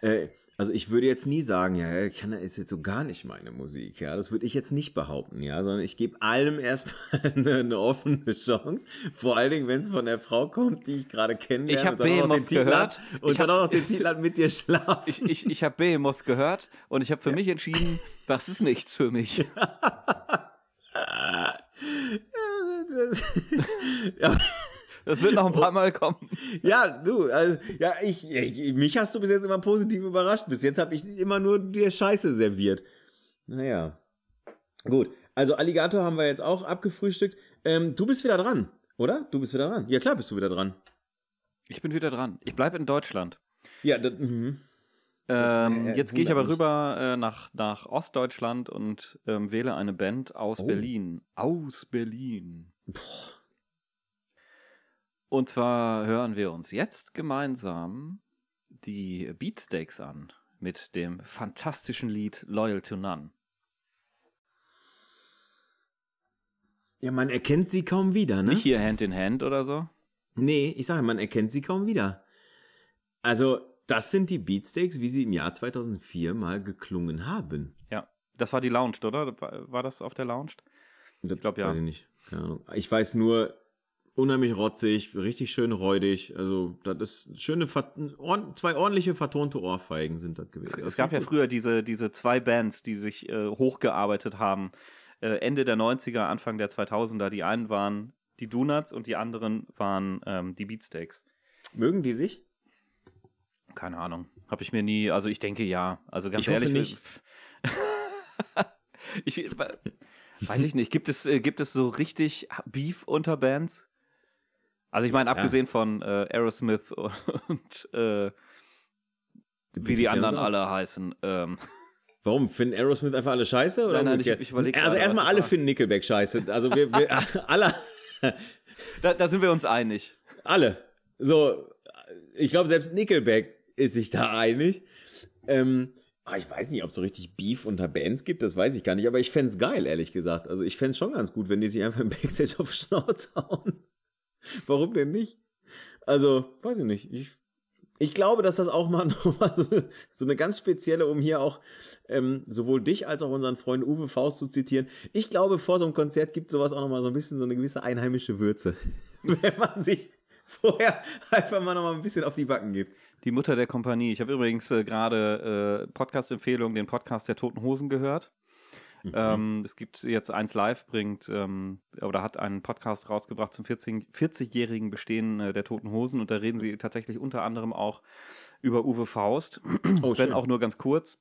äh, also ich würde jetzt nie sagen, ja, kann ist jetzt so gar nicht meine Musik, ja, das würde ich jetzt nicht behaupten, ja, sondern ich gebe allem erstmal eine, eine offene Chance, vor allen Dingen, wenn es von der Frau kommt, die ich gerade kennenlerne Ich hab und dann auch noch den Behemoth gehört. hat, und Ich dann auch noch den Titel hat mit dir schlafen. Ich, ich, ich habe Behemoth gehört und ich habe für mich entschieden, das ist nichts für mich. ja, Das wird noch ein paar Mal kommen. Ja, du, also, ja, ich, ich, mich hast du bis jetzt immer positiv überrascht. Bis jetzt habe ich immer nur dir Scheiße serviert. Naja. Gut, also Alligator haben wir jetzt auch abgefrühstückt. Ähm, du bist wieder dran, oder? Du bist wieder dran. Ja, klar bist du wieder dran. Ich bin wieder dran. Ich bleibe in Deutschland. Ja, das, mhm. Ähm, Äh, jetzt gehe ich aber rüber äh, nach, nach Ostdeutschland und ähm, wähle eine Band aus Oh. Berlin. Aus Berlin. Und zwar hören wir uns jetzt gemeinsam die Beatsteaks an mit dem fantastischen Lied Loyal to None. ja, man erkennt sie kaum wieder, ne? Nicht hier Hand in Hand oder so. Nee, ich sage, man erkennt sie kaum wieder. Also, das sind die Beatsteaks, wie sie im Jahr 2004 mal geklungen haben. Ja, das war die Lounge, oder? War, das auf der Lounge? Ich glaub, ja. Weiß ich nicht. Keine Ahnung. Ich weiß nur, unheimlich rotzig, richtig schön räudig. Also, das ist schöne, zwei ordentliche vertonte Ohrfeigen sind das gewesen. Es gab ja früher diese, diese zwei Bands, die sich äh, hochgearbeitet haben. Äh, Ende der 90er, Anfang der 2000er. Die einen waren die Donuts und die anderen waren ähm, die Beatsteaks. Mögen die sich? Keine Ahnung. Habe ich mir nie, also ich denke ja. Also ganz Ich hoffe ehrlich. nicht. ich weiß ich nicht. Gibt es, äh, gibt es so richtig Beef unter Bands? Also ich meine, abgesehen von äh, Aerosmith und äh, wie die anderen alle heißen. Ähm, Warum? Finden Aerosmith einfach alle scheiße? Oder Nein, nein, ich- ich überleg Also erstmal alle finden Nickelback scheiße. Also wir, wir alle, da, da sind wir uns einig. alle. So, ich glaube, selbst Nickelback ist sich da einig. Ähm, ah, ich weiß nicht, ob es so richtig Beef unter Bands gibt, das weiß ich gar nicht, aber ich fände es geil, ehrlich gesagt. Also ich fände es schon ganz gut, wenn die sich einfach im Backstage auf Schnauze hauen. Warum denn nicht? Also, weiß ich nicht. Ich, ich glaube, dass das auch mal nochmal so, so eine ganz spezielle, um hier auch ähm, sowohl dich als auch unseren Freund Uwe Faust zu zitieren. Ich glaube, vor so einem Konzert gibt sowas auch nochmal so ein bisschen so eine gewisse einheimische Würze. wenn man sich vorher einfach mal nochmal ein bisschen auf die Backen gibt. Die Mutter der Kompanie. Ich habe übrigens äh, gerade äh, Podcast-Empfehlung, den Podcast der Toten Hosen gehört. Ähm, es gibt jetzt eins live, bringt ähm, oder hat einen Podcast rausgebracht zum 40 40-jährigen Bestehen äh, der Toten Hosen und da reden sie tatsächlich unter anderem auch über Uwe Faust, Oh, wenn schön. auch nur ganz kurz.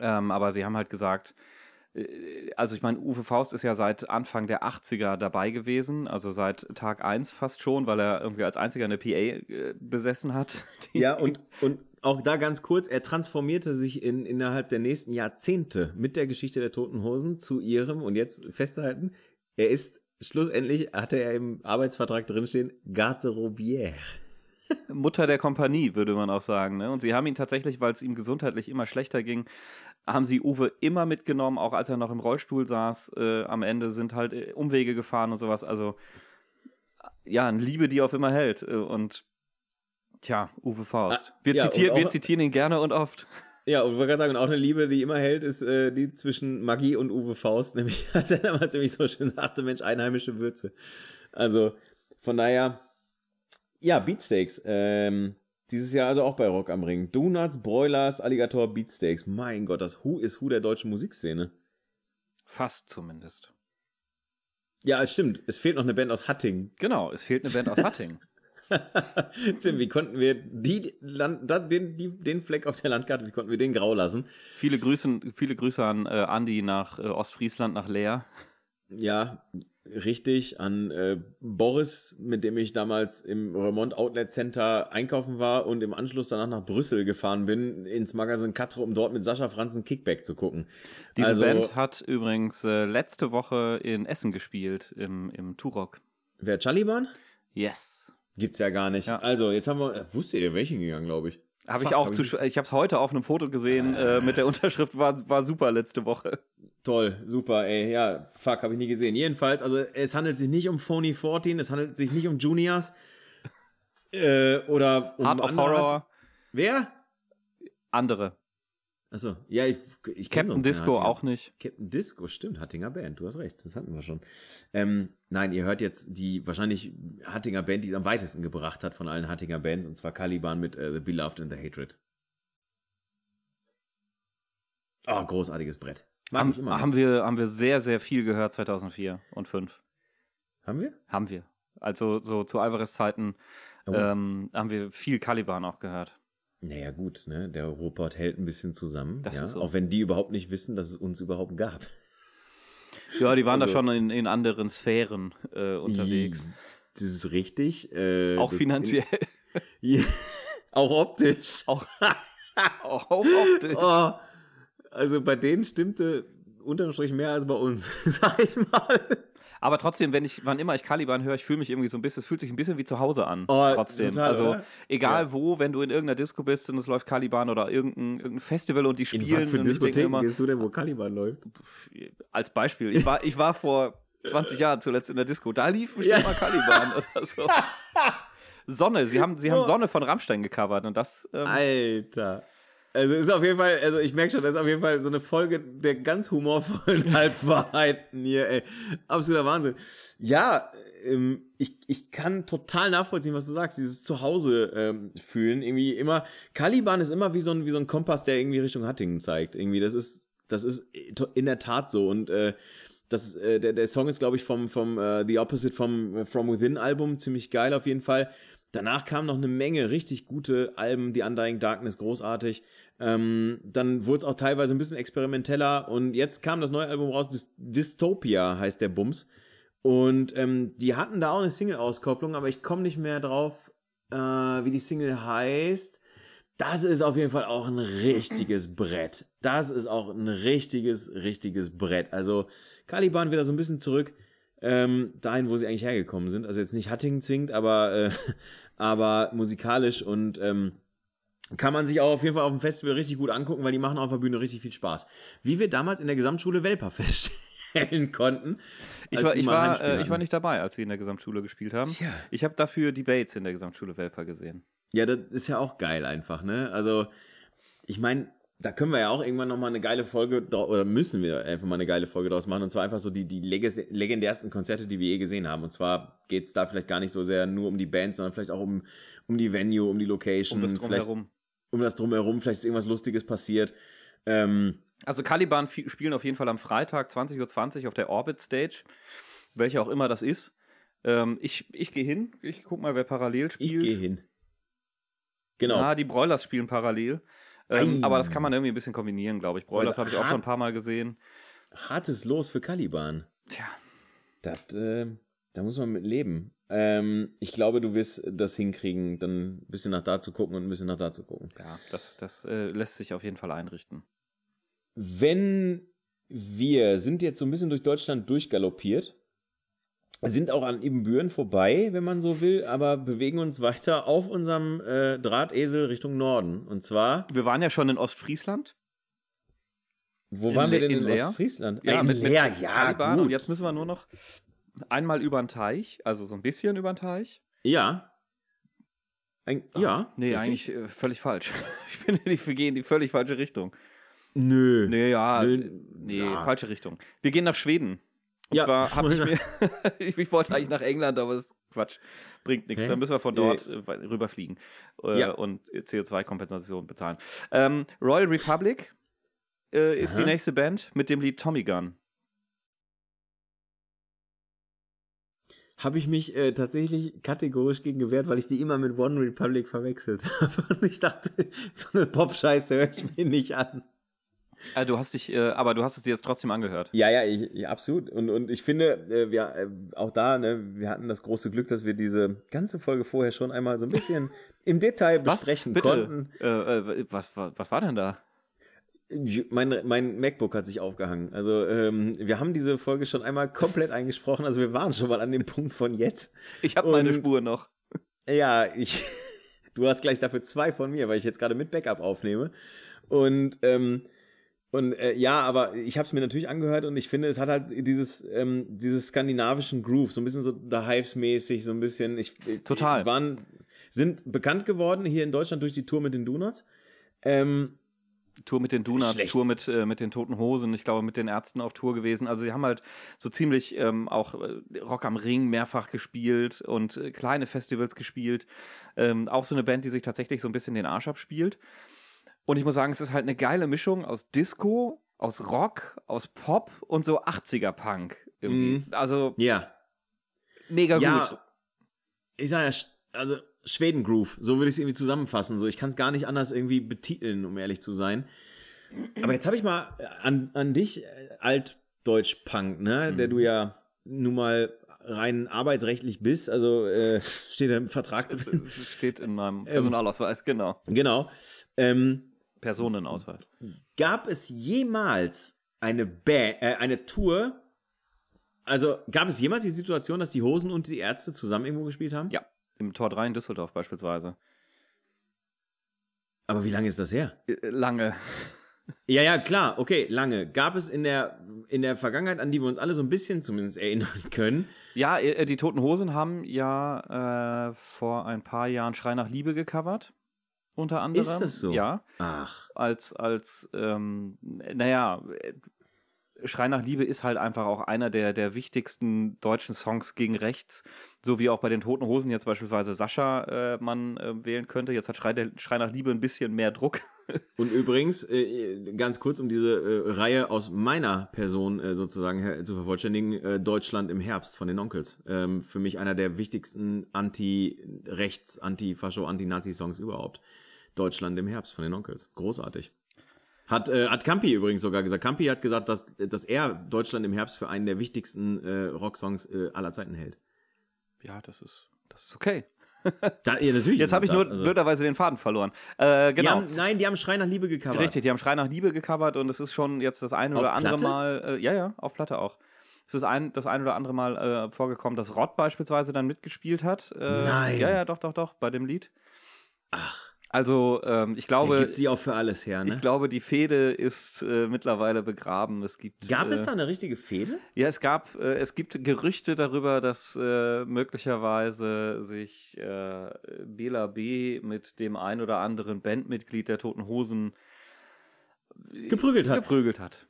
Ähm, aber sie haben halt gesagt, äh, also ich meine, Uwe Faust ist ja seit Anfang der 80er dabei gewesen, also seit Tag 1 fast schon, weil er irgendwie als einziger eine PA äh, besessen hat. Ja, und, und auch da ganz kurz, er transformierte sich in, innerhalb der nächsten Jahrzehnte mit der Geschichte der Toten Hosen zu ihrem, und jetzt festhalten, er ist schlussendlich, hatte er im Arbeitsvertrag drinstehen, Garderobière. Mutter der Kompanie, würde man auch sagen. Ne? Und sie haben ihn tatsächlich, weil es ihm gesundheitlich immer schlechter ging, haben sie Uwe immer mitgenommen, auch als er noch im Rollstuhl saß. Äh, am Ende sind halt äh, Umwege gefahren und sowas. Also, ja, eine Liebe, die auf immer hält. Äh, Und tja, Uwe Faust. Ah, Wir, ja, und zitieren, wir auch- zitieren ihn gerne und oft. Ja, und wollte gerade sagen, und auch eine Liebe, die immer hält, ist äh, die zwischen Magie und Uwe Faust, nämlich, als er damals nämlich so schön sagte, Mensch, einheimische Würze. Also, von daher, Ja, Beatsteaks. Ähm, dieses Jahr also auch bei Rock am Ring. Donuts, Broilers, Alligator, Beatsteaks. Mein Gott, das Who ist Who der deutschen Musikszene. Fast zumindest. Ja, es stimmt. Es fehlt noch eine Band aus Hattingen. Genau, es fehlt eine Band aus Hattingen. stimmt, wie konnten wir die, Land, den, die, den Fleck auf der Landkarte, wie konnten wir den grau lassen? viele, Grüße, viele Grüße an äh, Andi nach äh, Ostfriesland, nach Leer. Ja, richtig. An äh, Boris, mit dem ich damals im Remont Outlet Center einkaufen war und im Anschluss danach nach Brüssel gefahren bin, ins Magazin Katre, um dort mit Sascha Franzen Kickback zu gucken. Diese Also- Band hat übrigens äh, letzte Woche in Essen gespielt, im, im Turok. Wer Chaliban? Yes. Gibt's ja gar nicht. Ja. Also, jetzt haben wir. Äh, wusstet ihr, welchen gegangen, glaube ich? Habe ich auch hab zu, ich- ich habe es heute auf einem Foto gesehen äh, mit der Unterschrift, war, war super letzte Woche. Toll, super, ey. Ja, fuck, habe ich nie gesehen. Jedenfalls, also, es handelt sich nicht um Phony 14, es handelt sich nicht um Juniors. Äh, oder um Heart of andere Horror, Wer? andere. Achso, ja, ich, ich Captain Disco Hattinger. auch nicht. Captain Disco, stimmt, Hattinger Band, du hast recht, das hatten wir schon. Ähm, nein, ihr hört jetzt die wahrscheinlich Hattinger Band, die es am weitesten gebracht hat von allen Hattinger Bands, und zwar Caliban mit äh, The Beloved and the Hatred. Oh, großartiges Brett. Mag Haben, ich immer. haben, wir, haben wir sehr, sehr viel gehört 2004 und 2005. haben wir? Haben wir. Also so zu Alvarez Zeiten Oh. ähm, haben wir viel Caliban auch gehört. Naja, gut, ne? Der Ruhrpott hält ein bisschen zusammen. Das ja? so. Auch wenn die überhaupt nicht wissen, dass es uns überhaupt gab. Ja, die waren Also- da schon in, in anderen Sphären äh, unterwegs. Das ist richtig. Äh, Auch finanziell. Ja, auch optisch. auch, auch optisch. Oh, also bei denen stimmte unterm Strich mehr als bei uns, sag ich mal. Aber trotzdem, wenn ich, wann immer ich Caliban höre, ich fühle mich irgendwie so ein bisschen, es fühlt sich ein bisschen wie zu Hause an. Oh, trotzdem. total, also oder? egal Ja. wo, wenn du in irgendeiner Disco bist und es läuft Caliban oder irgendein, irgendein Festival und die In spielen. was für Diskotheken immer, gehst du denn, wo Caliban läuft? als Beispiel, ich war, ich war vor 20 Jahren zuletzt in der Disco, da lief bestimmt Ja. mal Caliban oder so. Sonne, sie haben, sie haben Oh. Sonne von Rammstein gecovert und das. Ähm, Alter. Also ist auf jeden Fall, also ich merke schon, das ist auf jeden Fall so eine Folge der ganz humorvollen Halbwahrheiten hier, ey. Absoluter Wahnsinn. Ja, ähm, ich, ich kann total nachvollziehen, was du sagst, dieses Zuhause ähm, fühlen. Irgendwie immer, Caliban ist immer wie so, ein, wie so ein Kompass, der irgendwie Richtung Hattingen zeigt. Irgendwie, das ist, das ist in der Tat so. Und äh, das, äh, der, der Song ist, glaube ich, vom, vom äh, The Opposite vom äh, From Within Album ziemlich geil auf jeden Fall. Danach kam noch eine Menge richtig gute Alben, The Undying Darkness, großartig. Ähm, dann wurde es auch teilweise ein bisschen experimenteller und jetzt kam das neue Album raus, Dys Dystopia heißt der Bums. Und ähm, die hatten da auch eine Single-Auskopplung, aber ich komme nicht mehr drauf, äh, wie die Single heißt. Das ist auf jeden Fall auch ein richtiges Brett. Das ist auch ein richtiges, richtiges Brett. Also Caliban wieder so ein bisschen zurück ähm, dahin, wo sie eigentlich hergekommen sind. Also jetzt nicht Hattingen zwingend, aber, äh, aber musikalisch und ähm, kann man sich auch auf jeden Fall auf dem Festival richtig gut angucken, weil die machen auf der Bühne richtig viel Spaß. Wie wir damals in der Gesamtschule Welper feststellen konnten. Ich war, sie ich, war, äh, ich war nicht dabei, als sie in der Gesamtschule gespielt haben. Tja. Ich habe dafür Debates in der Gesamtschule Welper gesehen. Ja, das ist ja auch geil einfach, ne? Also, ich meine, da können wir ja auch irgendwann nochmal eine geile Folge, oder müssen wir einfach mal eine geile Folge draus machen. Und zwar einfach so die, die legendärsten Konzerte, die wir je gesehen haben. Und zwar geht es da vielleicht gar nicht so sehr nur um die Band, sondern vielleicht auch um, um die Venue, um die Location, Um das drumherum. um das Drumherum, vielleicht ist irgendwas Lustiges passiert. Ähm, Also Caliban spielen auf jeden Fall am Freitag 20.20 Uhr auf der Orbit Stage, welche auch immer das ist. Ähm, ich ich gehe hin, ich guck mal, wer parallel ich spielt. gehe hin. Genau. Ah, die Broilers spielen parallel. Ähm, aber das kann man irgendwie ein bisschen kombinieren, glaube ich. Broilers habe ich auch schon ein paar Mal gesehen. Hartes Los für Caliban. Tja, Das, äh, da muss man mit leben. Ähm, ich glaube, du wirst das hinkriegen, dann ein bisschen nach da zu gucken und ein bisschen nach da zu gucken. ja, das, das äh, lässt sich auf jeden Fall einrichten. Wenn wir sind jetzt so ein bisschen durch Deutschland durchgaloppiert, sind auch an Ibbenbüren vorbei, wenn man so will, aber bewegen uns weiter auf unserem äh, Drahtesel Richtung Norden. Und zwar, Wir waren ja schon in Ostfriesland. wo In waren wir denn in, in Leer? Ostfriesland? Ja, in mit, mit Leer, ja, gut. Und jetzt müssen wir nur noch einmal über den Teich, also so ein bisschen über den Teich. Ja. Ein, ja. Nee, richtig. eigentlich äh, völlig falsch. Ich finde, wir gehen in die völlig falsche Richtung. Nö. Nee, ja, Nö, äh, nee, ja. falsche Richtung. Wir gehen nach Schweden. Und Ja. zwar habe ich mir, ich, ich wollte eigentlich nach England, aber das ist Quatsch, bringt nichts. Hä? Dann müssen wir von dort äh, rüberfliegen äh, Ja. und CO2-Kompensation bezahlen. Ähm, Royal Republic äh, ist die Aha. nächste Band mit dem Lied Tommy Gun. Habe ich mich äh, tatsächlich kategorisch gegen gewehrt, weil ich die immer mit One Republic verwechselt habe. Und ich dachte, so eine Pop-Scheiße höre ich mir nicht an. Äh, du hast dich, äh, aber du hast es dir jetzt trotzdem angehört. Ja, ja, ich, ja absolut. Und, und ich finde, äh, wir, äh, auch da, ne, wir hatten das große Glück, dass wir diese ganze Folge vorher schon einmal so ein bisschen im Detail besprechen konnten. Äh, äh, was, was, was war denn da? Mein, mein MacBook hat sich aufgehangen. Also ähm, wir haben diese Folge schon einmal komplett eingesprochen. Also wir waren schon mal an dem Punkt von jetzt. Ich habe meine Spur noch. Ja, ich. Du hast gleich dafür zwei von mir, weil ich jetzt gerade mit Backup aufnehme. Und, ähm, und äh, ja, aber ich habe es mir natürlich angehört und ich finde, es hat halt dieses, ähm, dieses skandinavischen Groove, so ein bisschen so The Hives-mäßig, so ein bisschen. Ich, ich- Total. Waren, sind bekannt geworden hier in Deutschland durch die Tour mit den Donuts. Ähm, Tour mit den Donuts, Schlecht. Tour mit, äh, mit den Toten Hosen, ich glaube mit den Ärzten auf Tour gewesen. Also sie haben halt so ziemlich ähm, auch äh, Rock am Ring mehrfach gespielt und äh, kleine Festivals gespielt. Ähm, auch so eine Band, die sich tatsächlich so ein bisschen den Arsch abspielt. Und ich muss sagen, es ist halt eine geile Mischung aus Disco, aus Rock, aus Pop und so 80er Punk. Irgendwie. Also ja. mega gut. Ja, ich sage ja, also Schweden-Groove, so würde ich es irgendwie zusammenfassen. So, ich kann es gar nicht anders irgendwie betiteln, um ehrlich zu sein. Aber jetzt habe ich mal an, an dich, äh, Altdeutsch-Punk, ne, der du ja nun mal rein arbeitsrechtlich bist, also äh, steht da im Vertrag drin. Steht in meinem Personalausweis, genau. genau. Ähm, Personenausweis. gab es jemals eine, ba äh, eine Tour, also gab es jemals die Situation, dass die Hosen und die Ärzte zusammen irgendwo gespielt haben? Ja, im Tor 3 in Düsseldorf beispielsweise. Aber wie lange ist das her? Äh, Lange. Ja, ja, klar, okay, lange. Gab es in der, in der Vergangenheit, an die wir uns alle so ein bisschen zumindest erinnern können, Ja, äh, die Toten Hosen haben ja äh, vor ein paar Jahren Schrei nach Liebe gecovert. Unter anderem. Ist das so? Ja. ach, Als, als, ähm, naja, äh, Schrei nach Liebe ist halt einfach auch einer der, der wichtigsten deutschen Songs gegen rechts. So wie auch bei den Toten Hosen jetzt beispielsweise Sascha äh, man äh, wählen könnte. Jetzt hat Schrei, der, Schrei nach Liebe ein bisschen mehr Druck. und übrigens, äh, ganz kurz, um diese äh, Reihe aus meiner Person äh, sozusagen zu vervollständigen, Deutschland im Herbst von den Onkels. Ähm, für mich einer der wichtigsten Anti-Rechts-, Anti-Fascho-, Anti-Nazi-Songs überhaupt. Deutschland im Herbst von den Onkels. Großartig. Hat, äh, hat Campi übrigens sogar gesagt. Campi hat gesagt, dass, dass er Deutschland im Herbst für einen der wichtigsten äh, Rocksongs äh, aller Zeiten hält. Ja, das ist, das ist okay. Da, ja, natürlich Jetzt habe ich nur also- blöderweise den Faden verloren. Äh, Die genau. haben, nein, die haben Schrei nach Liebe gecovert. Richtig, die haben Schrei nach Liebe gecovert und es ist schon jetzt das eine Auf oder andere Platte? Mal, äh, ja, ja, auf Platte auch. Es ist ein, das ein oder andere Mal äh, vorgekommen, dass Rod beispielsweise dann mitgespielt hat. Äh, Nein. Ja, ja, doch, doch, doch, bei dem Lied. Ach, Also, ähm, ich der glaube, gibt sie auch für alles her, ne? ich glaube, die Fehde ist äh, mittlerweile begraben. Es gibt. Gab äh, es da eine richtige Fehde? Ja, es gab, äh, es gibt Gerüchte darüber, dass äh, möglicherweise sich äh, Bela B. mit dem ein oder anderen Bandmitglied der Toten Hosen Geprügelt hat. geprügelt hat.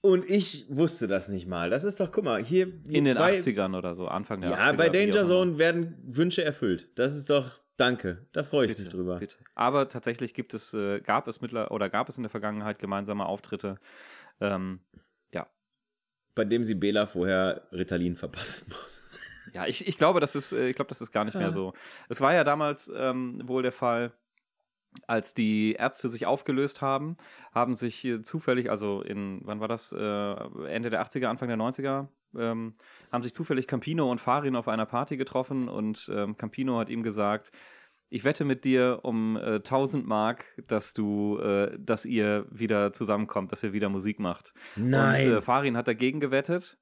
Und ich wusste das nicht mal. Das ist doch, guck mal, hier. In den bei, 80ern oder so, Anfang der 80er. Ja, bei Danger. Zone werden Wünsche erfüllt. Das ist doch, danke. Da freue ich mich Bitte, drüber. bitte. Aber tatsächlich gibt es, äh, gab es mittler oder gab es in der Vergangenheit gemeinsame Auftritte. Ähm, ja. Bei dem sie Bela vorher Ritalin verpassen muss. Ja, ich, ich glaube, das ist, äh, ich glaube, das ist gar nicht mehr so. Es war ja damals ähm, wohl der Fall, als die Ärzte sich aufgelöst haben, haben sich äh, zufällig, also in, wann war das? Äh, Ende der 80er, Anfang der 90er, ähm, haben sich zufällig Campino und Farin auf einer Party getroffen und ähm, Campino hat ihm gesagt, ich wette mit dir um äh, 1000 Mark, dass du, äh, dass ihr wieder zusammenkommt, dass ihr wieder Musik macht. Nein. Und äh, Farin hat dagegen gewettet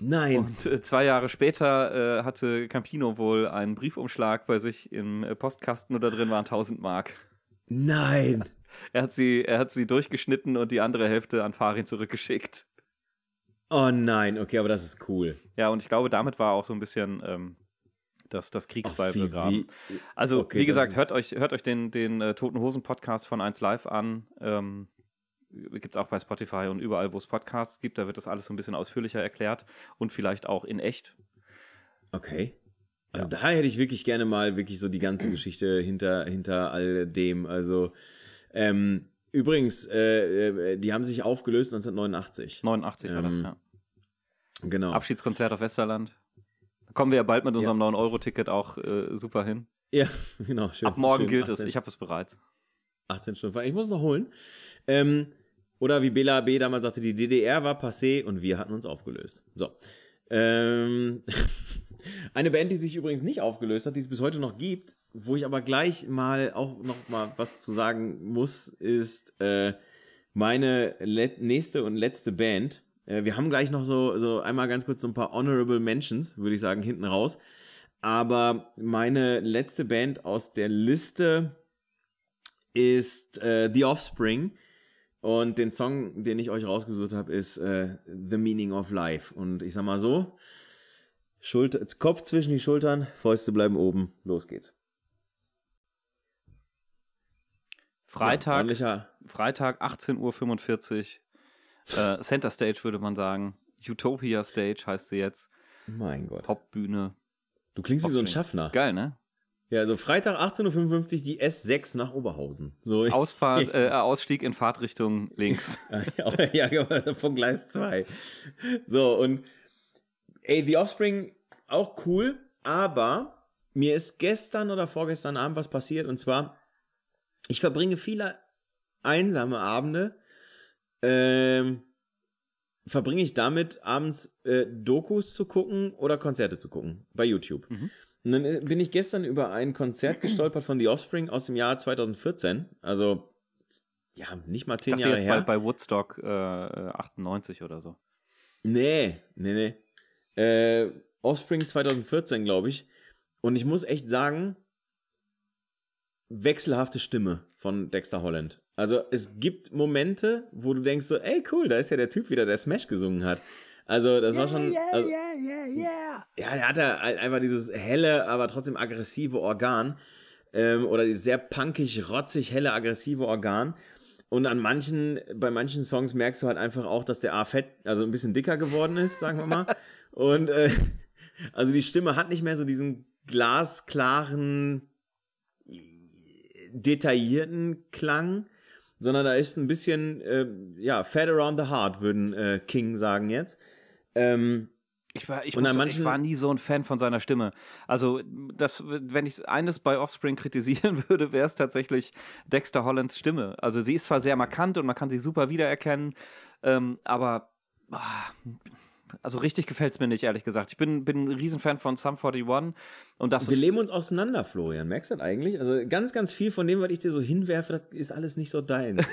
Nein. und äh, zwei Jahre später äh, hatte Campino wohl einen Briefumschlag bei sich im äh, Postkasten und da drin waren 1000 Mark. Nein. Er hat, sie, er hat sie durchgeschnitten und die andere Hälfte an Farin zurückgeschickt. Oh nein, okay, aber das ist cool. Ja, und ich glaube, damit war auch so ein bisschen ähm, das, das Kriegsbeil begraben. Also, okay, wie gesagt, hört euch, hört euch den, den äh, Toten Hosen Podcast von 1 Live an. Ähm, gibt es auch bei Spotify und überall, wo es Podcasts gibt. Da wird das alles so ein bisschen ausführlicher erklärt und vielleicht auch in echt. Okay. Also da hätte ich wirklich gerne mal wirklich so die ganze Geschichte hinter, hinter all dem. Also ähm, übrigens, äh, äh, die haben sich aufgelöst 1989. 89 war das, Ähm, ja. Genau. Abschiedskonzert auf Westerland. Da kommen wir ja bald mit unserem 9-Euro-Ticket auch äh, super hin. ja, genau. Schön, Ab morgen schön, gilt es. 18 Ich habe es bereits. 18 Stunden. Ich muss noch holen. Ähm, oder wie Bela B. damals sagte, die DDR war passé und wir hatten uns aufgelöst. So. Ähm, eine Band, die sich übrigens nicht aufgelöst hat, die es bis heute noch gibt, wo ich aber gleich mal auch noch mal was zu sagen muss, ist äh, meine nächste und letzte Band. Äh, wir haben gleich noch so, so einmal ganz kurz so ein paar Honorable Mentions, würde ich sagen, hinten raus. Aber meine letzte Band aus der Liste ist äh, The Offspring. Und den Song, den ich euch rausgesucht habe, ist äh, The Meaning of Life. Und ich sag mal so: Schulter, Kopf zwischen die Schultern, Fäuste bleiben oben. Los geht's. Ja, Freitag, ordentlicher- Freitag 18.45 Uhr. Äh, Center Stage würde man sagen. Utopia Stage heißt sie jetzt. mein Gott. Hauptbühne. Du klingst wie so ein. Schaffner. Geil, ne? Ja, also Freitag 18.55 Uhr die S6 nach Oberhausen. So, Ausfahrt, äh, Ausstieg in Fahrtrichtung links. ja, von Gleis 2. So, und ey, The Offspring auch cool, aber mir ist gestern oder vorgestern Abend was passiert und zwar, ich verbringe viele einsame Abende, ähm, verbringe ich damit, abends äh, Dokus zu gucken oder Konzerte zu gucken bei YouTube. Und dann äh, bin ich gestern über ein Konzert gestolpert von The Offspring aus dem Jahr 2014, also ja, nicht mal Ich zehn dachte Jahre jetzt her. bei, bei Woodstock äh, äh, 98 oder so. Nee, nee, nee. Äh, Offspring 2014, glaube ich. Und ich muss echt sagen, wechselhafte Stimme von Dexter Holland. Also es gibt Momente, wo du denkst so, ey cool, da ist ja der Typ wieder, der Smash gesungen hat. Also das war schon... Also, ja, der hatte halt einfach dieses helle, aber trotzdem aggressive Organ. Ähm, oder dieses sehr punkig, rotzig, helle, aggressive Organ. Und an manchen, bei manchen Songs merkst du halt einfach auch, dass der A fett, also ein bisschen dicker geworden ist, sagen wir mal. Und äh, also die Stimme hat nicht mehr so diesen glasklaren, detaillierten Klang, sondern da ist ein bisschen, äh, ja, fat around the heart, würden äh, King sagen jetzt. Ähm, Ich war, ich, muss, manchen- ich war nie so ein Fan von seiner Stimme. Also, das, wenn ich eines bei Offspring kritisieren würde, wäre es tatsächlich Dexter Hollands Stimme. Also, sie ist zwar sehr markant und man kann sie super wiedererkennen, ähm, aber ah, also richtig gefällt es mir nicht, ehrlich gesagt. Ich bin, bin ein Riesenfan von Sum 41 und das Wir ist. leben uns auseinander, Florian. Merkst du das eigentlich? Also ganz, ganz viel von dem, was ich dir so hinwerfe, das ist alles nicht so dein.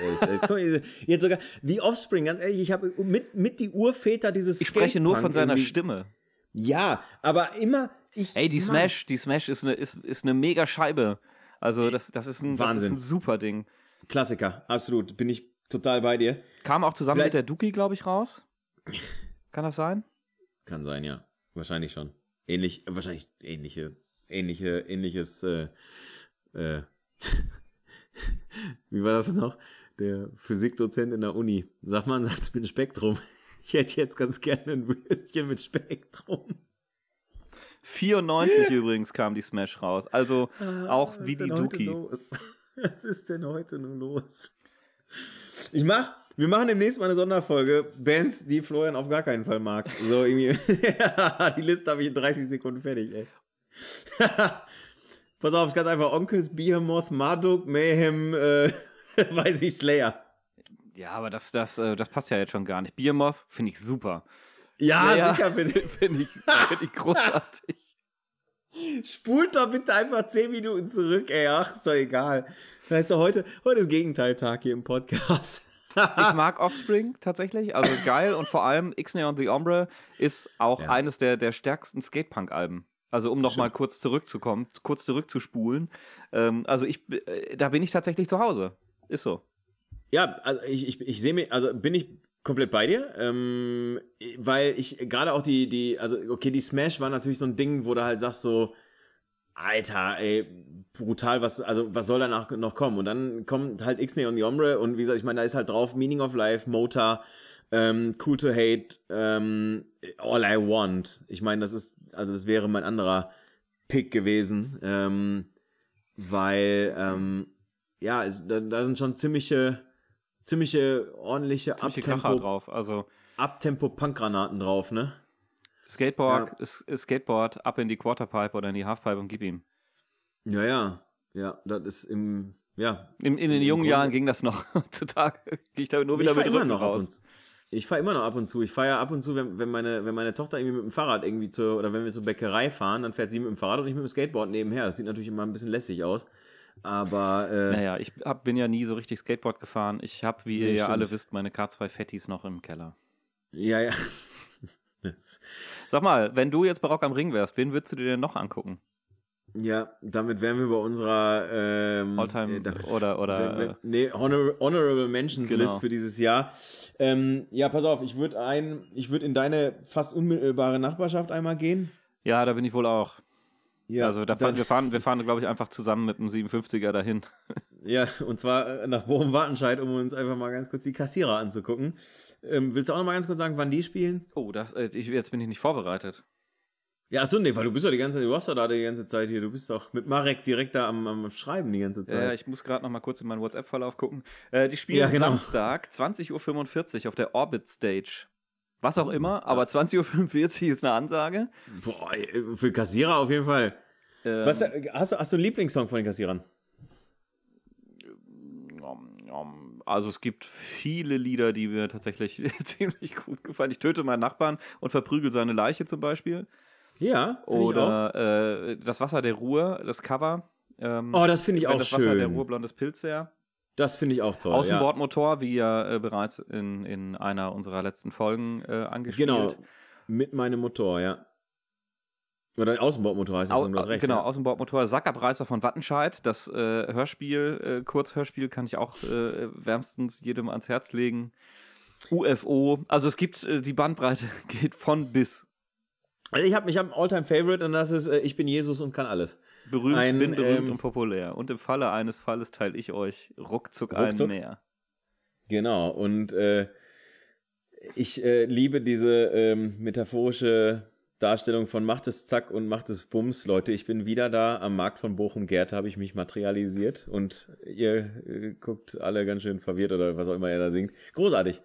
Jetzt sogar The Offspring, ganz ehrlich, ich habe mit, mit die Urväter dieses Ich spreche nur von seiner irgendwie- Stimme. Ja, aber immer. Ich, Ey, die Mann. Smash, die Smash ist eine, ist, ist eine mega Scheibe. Also, das, das, ist ein, das ist ein super Ding. Klassiker, absolut. Bin ich total bei dir. Kam auch zusammen Vielleicht- mit der Duki, glaube ich, raus. Kann das sein? Kann sein, ja. Wahrscheinlich schon. Ähnlich, wahrscheinlich ähnliche, ähnliche, ähnliches, äh, äh, wie war das noch? Der Physikdozent in der Uni. Sag mal einen Satz mit Spektrum. Ich hätte jetzt ganz gerne ein Würstchen mit Spektrum. 94 übrigens kam die Smash raus. Also auch Was wie die Duki. Was ist denn heute nun los? Ich mach, wir machen demnächst mal eine Sonderfolge. Bands, die Florian auf gar keinen Fall mag. So irgendwie. die Liste habe ich in 30 Sekunden fertig, ey. Pass auf, es ist ganz einfach. Onkels, Behemoth, Marduk, Mayhem, äh, weiß ich, Slayer. Ja, aber das, das, äh, das passt ja jetzt schon gar nicht. Beermoth finde ich super. Ja, Slayer sicher. Finde ich, find ich großartig. Spult doch bitte einfach 10 Minuten zurück, ey. Ach, ist doch egal. Weißt du, heute, heute ist Gegenteiltag hier im Podcast. Ich mag Offspring tatsächlich, also geil und vor allem X-Nay on the Ombre ist auch Ja. eines der, der stärksten Skatepunk-Alben. Also um nochmal kurz zurückzukommen, kurz zurückzuspulen. Ähm, also ich, äh, da bin ich tatsächlich zu Hause. Ist so. Ja, also ich, ich, ich sehe mich, also bin ich komplett bei dir, ähm, weil ich gerade auch die, die, also okay, die Smash war natürlich so ein Ding, wo du halt sagst so, Alter, ey, brutal, was, also, was soll danach noch kommen? Und dann kommt halt Ixnay und Yombre und wie gesagt, ich meine, da ist halt drauf Meaning of Life, Motor, ähm, Cool to Hate, ähm, All I Want. Ich meine, das ist, also das wäre mein anderer Pick gewesen, ähm, weil, ähm, ja, da, da sind schon ziemliche, ziemliche ordentliche Ziemliche Abtempo, drauf. Also Abtempo-Punkgranaten drauf, ne? Skateboard, S- Skateboard ab in die Quarterpipe oder in die Halfpipe und gib ihm. Ja, ja, ja, das ist im, ja. In, in den Im jungen Grunde- Jahren ging das noch. Heutzutage gehe ich da nur Ich wieder fahre mit Rücken noch ab und raus. zu. Ich fahre immer noch ab und zu. Ich fahre ja ab und zu, wenn, wenn, meine, wenn meine Tochter irgendwie mit dem Fahrrad irgendwie zur, oder wenn wir zur Bäckerei fahren, dann fährt sie mit dem Fahrrad und ich mit dem Skateboard nebenher. Das sieht natürlich immer ein bisschen lässig aus. Aber, äh, Naja, ich hab, bin ja nie so richtig Skateboard gefahren. Ich habe, wie ihr Nee, ja stimmt. alle wisst, meine K2 Fettis noch im Keller. ja, ja. Sag mal, wenn du jetzt bei Rock am Ring wärst, wen würdest du dir denn noch angucken? ja, damit wären wir bei unserer ähm, Alltime äh, oder- oder, äh, nee, Honor, Honorable Mentions Genau. List für dieses Jahr. Ähm, ja, pass auf, ich würde ein, ich würde in deine fast unmittelbare Nachbarschaft einmal gehen. Ja, da bin ich wohl auch. Ja, also da fahren, wir fahren, wir fahren, glaube ich, einfach zusammen mit einem 57er dahin. Ja, und zwar äh, nach Bochum-Wartenscheid, um uns einfach mal ganz kurz die Kassierer anzugucken. Ähm, willst du auch noch mal ganz kurz sagen, wann die spielen? Oh, das, äh, ich, jetzt bin ich nicht vorbereitet. Ja, achso, nee, weil du bist doch die ganze Zeit, du warst doch da die ganze Zeit hier. Du bist doch mit Marek direkt da am, am Schreiben die ganze Ja, Zeit. ich muss gerade noch mal kurz in meinen WhatsApp-Verlauf gucken. Äh, die spielen Ja, genau. Samstag, 20.45 Uhr auf der Orbit Stage. Was auch immer, aber 20.45 Uhr ist eine Ansage. Boah, für Kassierer auf jeden Fall. Ähm, Was, hast, du, hast du einen Lieblingssong von den Kassierern? Also es gibt viele Lieder, die mir tatsächlich ziemlich gut gefallen. Ich töte meinen Nachbarn und verprügel seine Leiche zum Beispiel. Ja. Oder äh, Das Wasser der Ruhe, das Cover. Ähm, Oh, das finde ich wenn auch das Wasser der Ruhe schön. blondes Pilz wäre. Das finde ich auch toll. ja. Außenbordmotor, wie ja äh, bereits in, in einer unserer letzten Folgen äh, angespielt. Genau, mit meinem Motor, ja. Oder Außenbordmotor heißt das, Au, recht. genau, ja. Außenbordmotor, Sackabreißer von Wattenscheid. Das äh, Hörspiel, äh, Kurzhörspiel kann ich auch äh, wärmstens jedem ans Herz legen. UFO, also es gibt äh, die Bandbreite geht von bis. Also ich habe ich hab ein All-Time-Favorite und das ist äh, Ich bin Jesus und kann alles. Berühmt, Ein, bin berühmt ähm, und populär. Und im Falle eines Falles teile ich euch ruckzuck, Ruckzuck? einen mehr. Genau, und äh, ich äh, liebe diese ähm, metaphorische Darstellung von macht es zack und macht es bums. Leute, ich bin wieder da am Markt von Bochum-Gerd, habe ich mich materialisiert und ihr äh, guckt alle ganz schön verwirrt oder was auch immer er da singt. Großartig.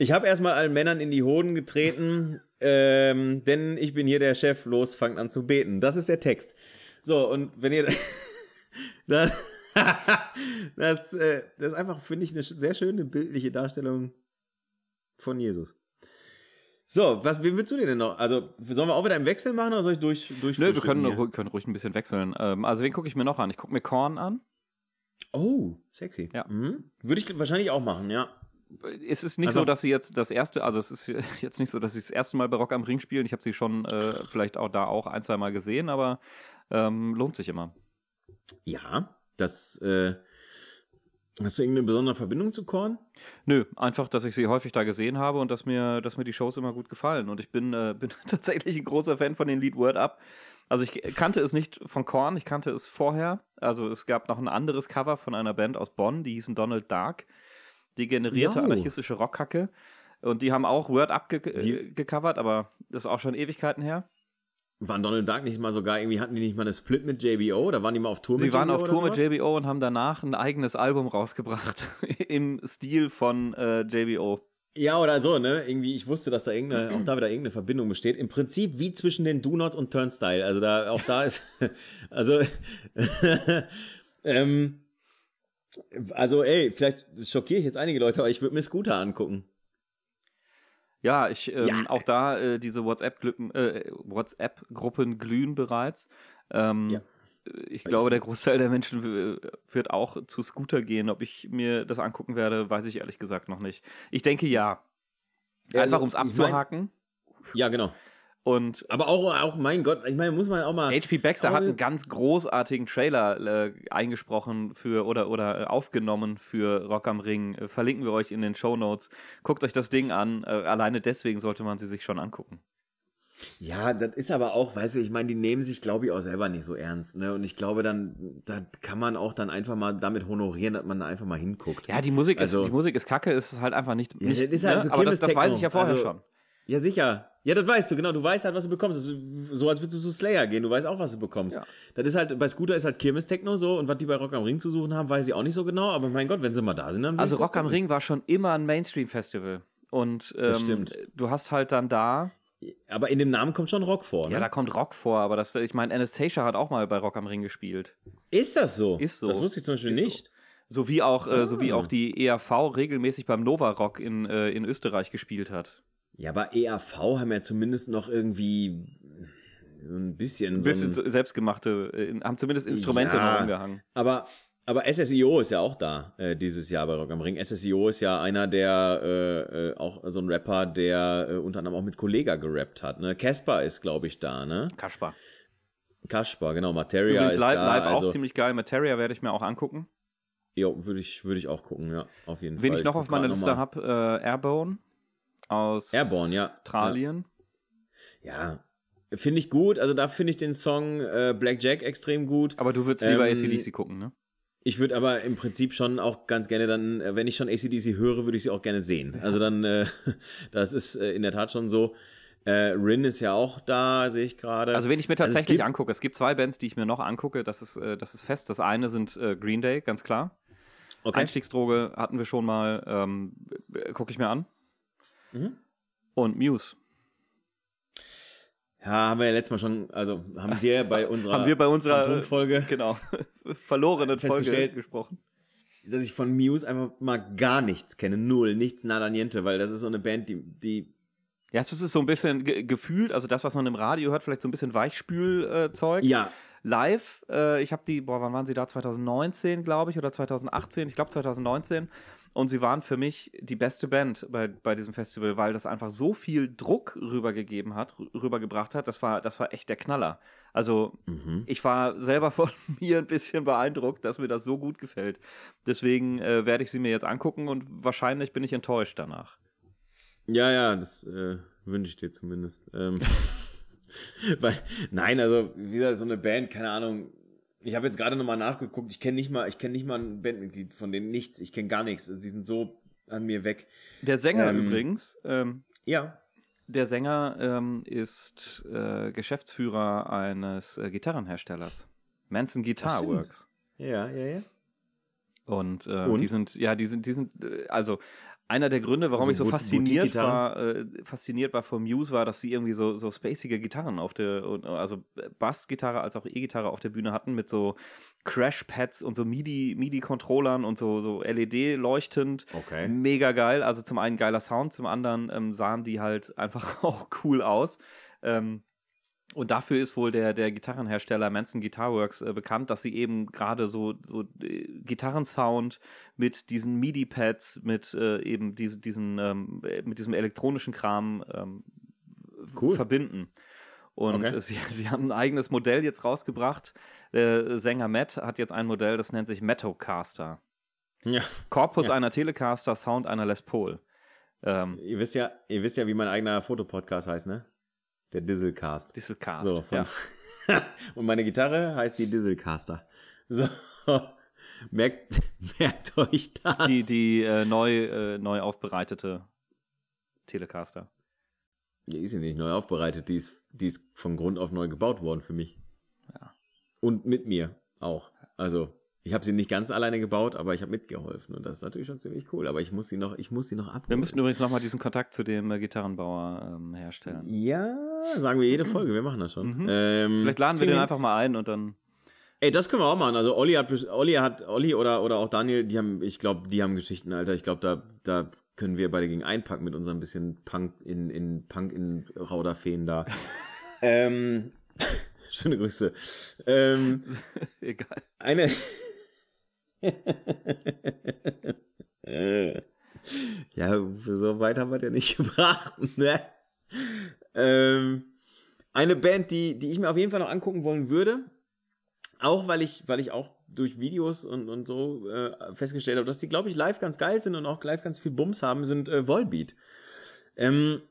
Ich habe erstmal allen Männern in die Hoden getreten, ähm, denn ich bin hier der Chef, los, fangt an zu beten. Das ist der Text. So, und wenn ihr. das, das, äh, das ist einfach, finde ich, eine sehr schöne bildliche Darstellung von Jesus. So, was, wen willst du denn noch? Also, sollen wir auch wieder im Wechsel machen oder soll ich durch, durch Nö, wir können, ruhig- können ruhig ein bisschen wechseln. Ähm, also wen gucke ich mir noch an? Ich gucke mir Korn an. Oh, sexy. Ja. Mhm. Würde ich wahrscheinlich auch machen, ja. Es ist nicht Also- so, dass sie jetzt das erste, also es ist jetzt nicht so, dass sie das erste Mal bei Rock am Ring spielen. Ich habe sie schon äh, vielleicht auch da auch ein, zwei Mal gesehen, aber ähm, lohnt sich immer. Ja, das, äh, hast du irgendeine besondere Verbindung zu Korn? Nö, einfach, dass ich sie häufig da gesehen habe und dass mir, dass mir die Shows immer gut gefallen. Und ich bin, äh, bin tatsächlich ein großer Fan von den Lied Word Up. Also ich kannte es nicht von Korn, ich kannte es vorher. Also es gab noch ein anderes Cover von einer Band aus Bonn, die hießen Donald Dark. Degenerierte Jo. anarchistische Rockkacke. Und die haben auch Word Up ge äh, gecovert, aber das ist auch schon Ewigkeiten her. Waren Donald Duck nicht mal sogar, irgendwie hatten die nicht mal eine Split mit JBO? Da waren die mal auf Tour Sie mit waren JBO auf oder Tour mit? JBO und haben danach ein eigenes Album rausgebracht. Im Stil von äh, JBO. Ja, oder so, ne? Irgendwie, ich wusste, dass da irgendeine, auch da wieder irgendeine Verbindung besteht. Im Prinzip wie zwischen den Do-Nots und Turnstyle. Also da, auch da ist, also, ähm, also ey, vielleicht schockiere ich jetzt einige Leute, aber ich würde mir Scooter angucken. Ja, ich, ähm, Ja. auch da äh, diese WhatsApp-Gruppen äh, WhatsApp glühen bereits. Ähm, Ja. Ich glaube, der Großteil der Menschen wird auch zu Scooter gehen. Ob ich mir das angucken werde, weiß ich ehrlich gesagt noch nicht. Ich denke ja. Ja, Einfach also, um es ich mein- abzuhaken. Ja, genau. Und Aber auch, auch, mein Gott, ich meine, muss man auch mal. HP Baxter hat einen ganz großartigen Trailer äh, eingesprochen für oder, oder äh, aufgenommen für Rock am Ring. Äh, verlinken wir euch in den Show Notes. Guckt euch das Ding an. Äh, alleine deswegen sollte man sie sich schon angucken. Ja, das ist aber auch, weißt du, ich meine, die nehmen sich, glaube ich, auch selber nicht so ernst, ne? Und ich glaube, dann, da kann man auch dann einfach mal damit honorieren, dass man da einfach mal hinguckt. Ja, die Musik, Also- ist, die Musik ist kacke, ist es halt einfach nicht. Ja, nicht das ist halt ne? so Aber das, das weiß ich ja vorher Also- schon. Ja, sicher. Ja, das weißt du, genau. Du weißt halt, was du bekommst. So, als würdest du zu Slayer gehen. Du weißt auch, was du bekommst. Ja. Das ist halt, bei Scooter ist halt Kirmes-Techno so und was die bei Rock am Ring zu suchen haben, weiß ich auch nicht so genau. Aber mein Gott, wenn sie mal da sind, dann Also Rock am. Ring war schon immer ein Mainstream-Festival. Und ähm, du hast halt dann da, Aber in dem Namen kommt schon Rock vor, ne? ja, da kommt Rock vor, aber das, ich meine, Anastasia hat auch mal bei Rock am Ring gespielt. ist das so? Ist so. Das wusste ich zum Beispiel Ist nicht. So wie auch, äh, so wie Ah. auch die ERV regelmäßig beim Nova Rock in, äh, in Österreich gespielt hat. Ja, aber EAV haben ja zumindest noch irgendwie so ein bisschen. Ein so bisschen ein, so selbstgemachte, äh, haben zumindest Instrumente Ja. noch umgehangen. aber, aber SSIO ist ja auch da äh, dieses Jahr bei Rock am Ring. SSIO ist ja einer der, äh, äh, auch so ein Rapper, der äh, unter anderem auch mit Kollega gerappt hat. Ne? Casper ist, glaube ich, da, ne? Kaspar. Kaspar, genau. Materia Übrigens ist live, da. live auch also, ziemlich geil. Materia werde ich mir auch angucken. Jo, würde ich, würd ich auch gucken, ja, auf jeden Wen Fall. ich noch guck auf meiner Liste habe, äh, Airborne aus Airborne, ja. Australien. Ja, finde ich gut. Also da finde ich den Song äh, Black Jack extrem gut. Aber du würdest lieber Ähm, ACDC gucken, ne? Ich würde aber im Prinzip schon auch ganz gerne dann, äh, wenn ich schon ACDC höre, würde ich sie auch gerne sehen. Also dann, äh, das ist äh, in der Tat schon so. Äh, Rin ist ja auch da, sehe ich gerade. Also, wenn ich mir Also es tatsächlich gibt- angucke, es gibt zwei Bands, die ich mir noch angucke, das ist, äh, das ist fest. Das eine sind äh, Green Day, ganz klar. Okay. Einstiegsdroge hatten wir schon mal, ähm, gucke ich mir an. Mhm. Und Muse. Ja, haben wir ja letztes Mal schon, also haben wir bei unserer, Haben wir bei unserer- Phantomfolge, Genau. Verlorenen Folge Festgestellt. gesprochen. dass ich von Muse einfach mal gar nichts kenne. Null, nichts, nada niente, weil das ist so eine Band, die, die Ja, es ist so ein bisschen ge gefühlt, also das, was man im Radio hört, vielleicht so ein bisschen Weichspülzeug. ja, live. Äh, ich habe die, boah, wann waren sie da? 2019, glaube ich, oder 2018? Ich glaube 2019. Und sie waren für mich die beste Band bei, bei diesem Festival, weil das einfach so viel Druck rübergegeben hat, rü- rübergebracht hat. Das war, das war echt der Knaller. Also, ich war selber von mir ein bisschen beeindruckt, dass mir das so gut gefällt. Deswegen äh, werde ich sie mir jetzt angucken und wahrscheinlich bin ich enttäuscht danach. Ja, ja, das äh, wünsche ich dir zumindest. Ähm, weil, nein, also wieder so eine Band, keine Ahnung. Ich habe jetzt gerade nochmal nachgeguckt. Ich kenne nicht mal, ich kenne nicht mal ein Bandmitglied von denen nichts. Ich kenne gar nichts. Also, die sind so an mir weg. Der Sänger Ähm, übrigens, ähm, Ja. Der Sänger ähm, ist äh, Geschäftsführer eines äh, Gitarrenherstellers. Manson Guitar. Works. Ja, ja, ja. Und, äh, Und? die sind, ja, die sind, die sind, äh, also einer der Gründe, warum Also ich so fasziniert war, äh, fasziniert war von Muse, war, dass sie irgendwie so, so spacige Gitarren auf der, also Bassgitarre als auch E-Gitarre auf der Bühne hatten mit so Crash-Pads und so MIDI, MIDI-Controllern und so, so LED leuchtend. Okay. Mega geil. Also zum einen geiler Sound, zum anderen ähm, sahen die halt einfach auch cool aus. Ähm, und dafür ist wohl der, der Gitarrenhersteller Manson Guitar Works äh, bekannt, dass sie eben gerade so, so äh, Gitarrensound mit diesen MIDI-Pads, mit äh, eben diese, diesen, ähm, äh, mit diesem elektronischen Kram ähm, Cool. verbinden. Und Okay. äh, sie, sie haben ein eigenes Modell jetzt rausgebracht. Der Sänger Matt hat jetzt ein Modell, das nennt sich Metocaster. Ja. Korpus Ja. einer Telecaster, Sound einer Les Paul. Ähm, Ihr wisst ja, ihr wisst ja, wie mein eigener Fotopodcast heißt, ne? Der Dieselcast. Dieselcast. So, ja. Und meine Gitarre heißt die Dieselcaster. So. Merkt, merkt euch das. Die, die äh, neu, äh, neu aufbereitete Telecaster. Die ist ja nicht neu aufbereitet, die ist, die ist von Grund auf neu gebaut worden für mich. Ja. Und mit mir auch. Also, ich habe sie nicht ganz alleine gebaut, aber ich habe mitgeholfen. Und das ist natürlich schon ziemlich cool. Aber ich muss sie noch, ich muss sie noch abholen. Wir müssten übrigens nochmal diesen Kontakt zu dem äh, Gitarrenbauer ähm, herstellen. Ja, sagen wir jede Folge, wir machen das schon. Mhm. Ähm, Vielleicht laden wir den einfach mal ein und dann. Ey, das können wir auch machen. Also Olli hat, Olli hat, Olli oder, oder auch Daniel, die haben, ich glaube, die haben Geschichten, Alter. Ich glaube, da, da können wir beide gegen einpacken mit unserem bisschen Punk in, in Punk in Rauderfeen da. ähm, schöne Grüße. Ähm, Egal. eine. Ja, so weit haben wir den nicht gebracht, ne? Ähm, eine Band, die, die ich mir auf jeden Fall noch angucken wollen würde, auch weil ich, weil ich auch durch Videos und, und so äh, festgestellt habe, dass die, glaube ich, live ganz geil sind und auch live ganz viel Bums haben, sind äh, Volbeat. Ähm,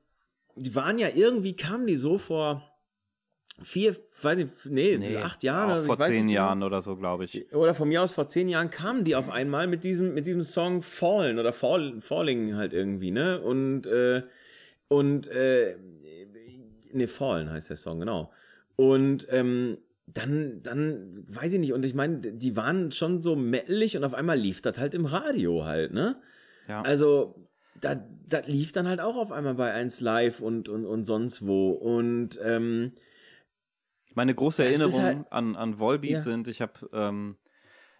die waren ja irgendwie, kamen die so vor vier, weiß nicht, nee, Nee, acht Jahren. also ich vor zehn nicht genau. Jahren oder so, glaube ich. Oder von mir aus vor zehn Jahren kamen die auf einmal mit diesem, mit diesem Song Fallen oder Fall, Falling halt irgendwie, ne? Und, äh, und, äh, ne, Fallen heißt der Song, genau. Und, ähm, dann, dann, weiß ich nicht, und ich meine, die waren schon so metalig und auf einmal lief das halt im Radio halt, ne? Ja. Also, das lief dann halt auch auf einmal bei 1 Live und, und, und sonst wo. Und, ähm, Meine große Erinnerung halt- an, an Volbeat Ja. sind, ich habe ähm,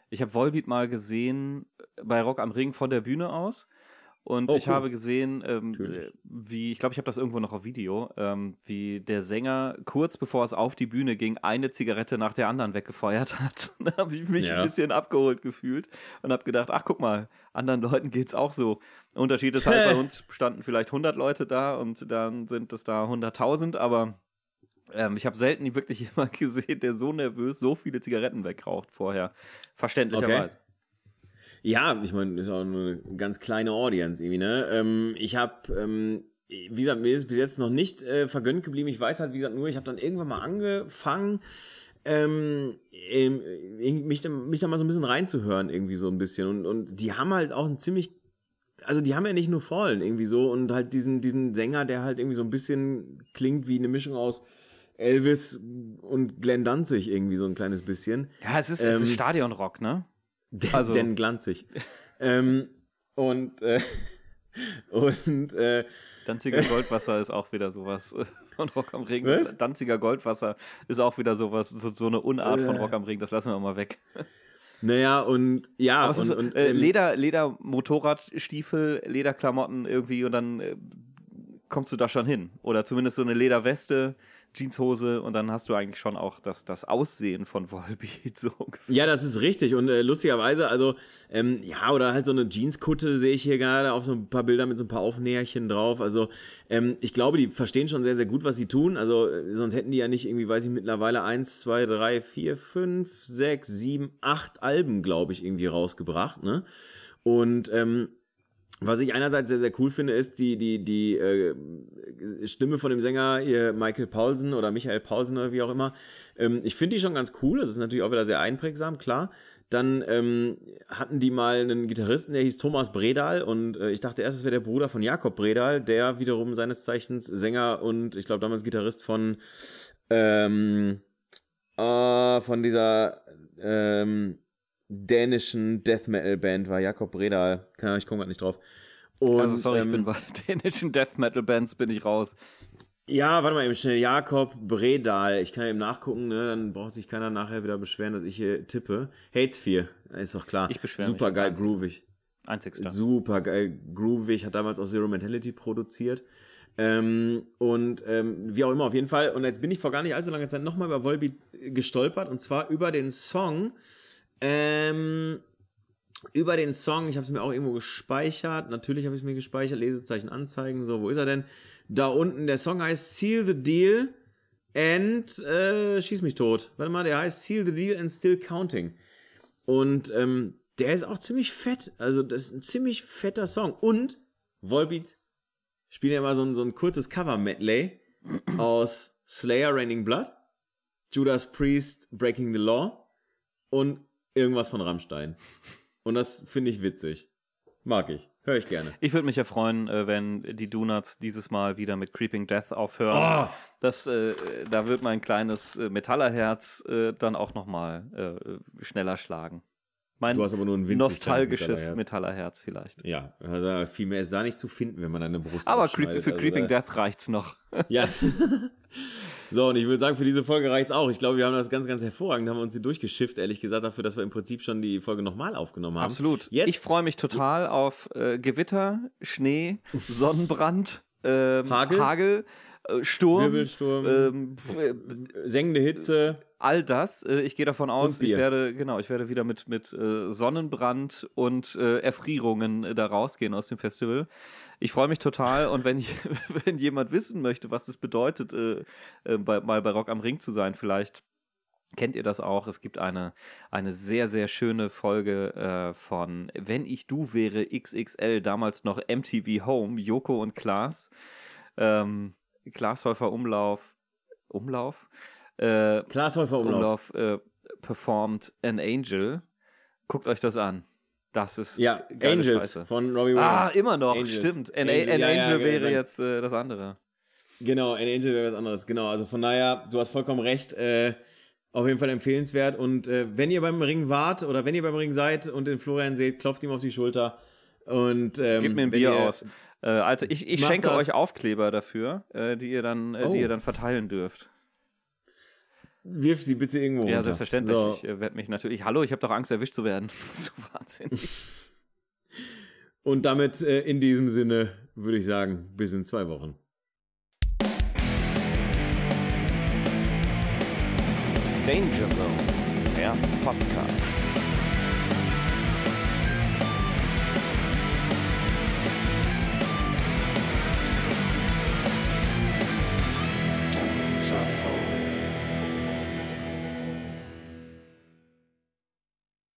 ich hab Volbeat mal gesehen bei Rock am Ring von der Bühne aus. Und Oh, ich cool. habe gesehen, ähm, äh, wie, ich glaube, ich habe das irgendwo noch auf Video, ähm, wie der Sänger kurz bevor es auf die Bühne ging, eine Zigarette nach der anderen weggefeuert hat. da habe ich mich Ja. ein bisschen abgeholt gefühlt und habe gedacht, ach guck mal, anderen Leuten geht's auch so. Unterschied ist halt, bei uns standen vielleicht 100 Leute da und dann sind es da 100.000, aber ähm, ich habe selten wirklich jemanden gesehen, der so nervös so viele Zigaretten wegraucht vorher. Verständlicherweise. Ja, ich meine, ist auch nur eine ganz kleine Audience irgendwie, ne? Ähm, ich habe, ähm, wie gesagt, mir ist bis jetzt noch nicht äh, vergönnt geblieben. Ich weiß halt, wie gesagt, nur, ich habe dann irgendwann mal angefangen, ähm, ähm, mich, mich da mal so ein bisschen reinzuhören, irgendwie so ein bisschen. Und, und die haben halt auch ein ziemlich, also die haben ja nicht nur Fallen irgendwie so und halt diesen, diesen Sänger, der halt irgendwie so ein bisschen klingt wie eine Mischung aus Elvis und Glenn Danzig irgendwie so ein kleines bisschen. Ja, es ist, es ist Ähm, Stadionrock, ne? Den, Also- denn glanzig. ähm, und äh, und äh, Danziger Goldwasser ist auch wieder sowas äh, von Rock am Ring. Was? Danziger Goldwasser ist auch wieder sowas, so, so eine Unart von Rock am Ring, das lassen wir mal weg. naja, und ja, und, ist und äh, ähm, Leder, Leder, Motorradstiefel, Lederklamotten irgendwie und dann äh, kommst du da schon hin. Oder zumindest so eine Lederweste, Jeanshose und dann hast du eigentlich schon auch das, das Aussehen von Volbeat so ungefähr. Ja, das ist richtig. Und äh, lustigerweise, also, ähm, ja, oder halt so eine Jeanskutte sehe ich hier gerade auf so ein paar Bilder mit so ein paar Aufnäherchen drauf. Also, ähm, ich glaube, die verstehen schon sehr, sehr gut, was sie tun. Also, äh, sonst hätten die ja nicht irgendwie, weiß ich, mittlerweile eins, zwei, drei, vier, fünf, sechs, sieben, acht Alben, glaube ich, irgendwie rausgebracht, ne? Und, ähm, was ich einerseits sehr, sehr cool finde, ist die, die, die äh, Stimme von dem Sänger hier, Michael Paulsen oder Michael Paulsen oder wie auch immer. Ähm, ich finde die schon ganz cool. Das ist natürlich auch wieder sehr einprägsam, klar. Dann ähm, hatten die mal einen Gitarristen, der hieß Thomas Bredal und äh, ich dachte erst, es wäre der Bruder von Jakob Bredal, der wiederum seines Zeichens Sänger und ich glaube damals Gitarrist von ähm, äh, von dieser ähm, dänischen Death Metal Band war Jakob Bredal. Keine Ahnung, ich komme gerade nicht drauf. Und, Also sorry, ähm, ich bin bei dänischen Death Metal Bands bin ich raus. Ja, warte mal eben schnell. Jakob Bredal. Ich kann eben nachgucken, ne? dann braucht sich keiner nachher wieder beschweren, dass ich hier tippe. Hatesphere, ist doch klar. Ich beschwere mich Super als geil groovig. Einzigster. Super geil groovig. Hat damals auch Zero Mentality produziert. Ähm, und ähm, wie auch immer, auf jeden Fall. Und jetzt bin ich vor gar nicht allzu langer Zeit nochmal über Volbeat gestolpert. Und zwar über den Song. Ähm, über den Song, ich habe es mir auch irgendwo gespeichert. Natürlich habe ich es mir gespeichert. Lesezeichen anzeigen. So, wo ist er denn? Da unten. Der Song heißt Seal the Deal and äh, Schieß mich tot. Warte mal, der heißt Seal the Deal and Still Counting. Und ähm, der ist auch ziemlich fett. Also, das ist ein ziemlich fetter Song. Und Volbeat spielen ja immer so ein, so ein kurzes Cover-Medley aus Slayer Raining Blood, Judas Priest Breaking the Law und irgendwas von Rammstein. Und das finde ich witzig. Mag ich. Höre ich gerne. Ich würde mich ja freuen, äh, wenn die Donuts dieses Mal wieder mit Creeping Death aufhören. Oh. Das, äh, da wird mein kleines äh, Metallerherz äh, dann auch nochmal äh, schneller schlagen. Mein Du hast aber nur ein nostalgisches Metallerherz. Metallerherz vielleicht. Ja, also viel mehr ist da nicht zu finden, wenn man eine Brust Aber für Also Creeping da- Death reicht's noch. Ja. so, und ich würde sagen, für diese Folge reicht's auch. Ich glaube, wir haben das ganz, ganz hervorragend, haben wir uns hier durchgeschifft, ehrlich gesagt, dafür, dass wir im Prinzip schon die Folge nochmal aufgenommen haben. Absolut. Jetzt, Ich freue mich total auf äh, Gewitter, Schnee, Sonnenbrand, ähm, Hagel? Hagel äh, Sturm, Wirbelsturm, ähm, äh, sengende Hitze. all das. Äh, ich gehe davon aus, ich werde, genau, ich werde wieder mit, mit Sonnenbrand und Erfrierungen da rausgehen aus dem Festival. Ich freue mich total und wenn, wenn jemand wissen möchte, was es bedeutet, äh, äh, bei, mal bei Rock am Ring zu sein, vielleicht kennt ihr das auch. Es gibt eine, eine sehr, sehr schöne Folge äh, von Wenn ich du wäre XXL, damals noch MTV Home, Joko und Klaas. Ähm, Glashäufer Umlauf, Umlauf? Äh, Glashäufer Umlauf. Umlauf äh, performt An Angel. Guckt euch das an. Das ist Ja, Angels Scheiße. von Robbie Ah, Williams. immer noch, Angels. stimmt. An, Angel, An ja, Angel ja, wäre ja. jetzt äh, das andere. Genau, An Angel wäre was anderes. Genau, also von daher, du hast vollkommen recht. Äh, auf jeden Fall empfehlenswert. Und äh, wenn ihr beim Ring wart oder wenn ihr beim Ring seid und den Florian seht, klopft ihm auf die Schulter. Und ähm, Gebt mir ein Bier aus. Äh, also ich, ich schenke das. euch Aufkleber dafür, äh, die, ihr dann, äh, Oh. die ihr dann verteilen dürft. Wirf sie bitte irgendwo Ja, runter. selbstverständlich. So, Ich äh, werde mich natürlich. Hallo, ich habe doch Angst, erwischt zu werden. so wahnsinnig. und damit äh, in diesem Sinne würde ich sagen, bis in zwei Wochen. Danger Zone, der Podcast.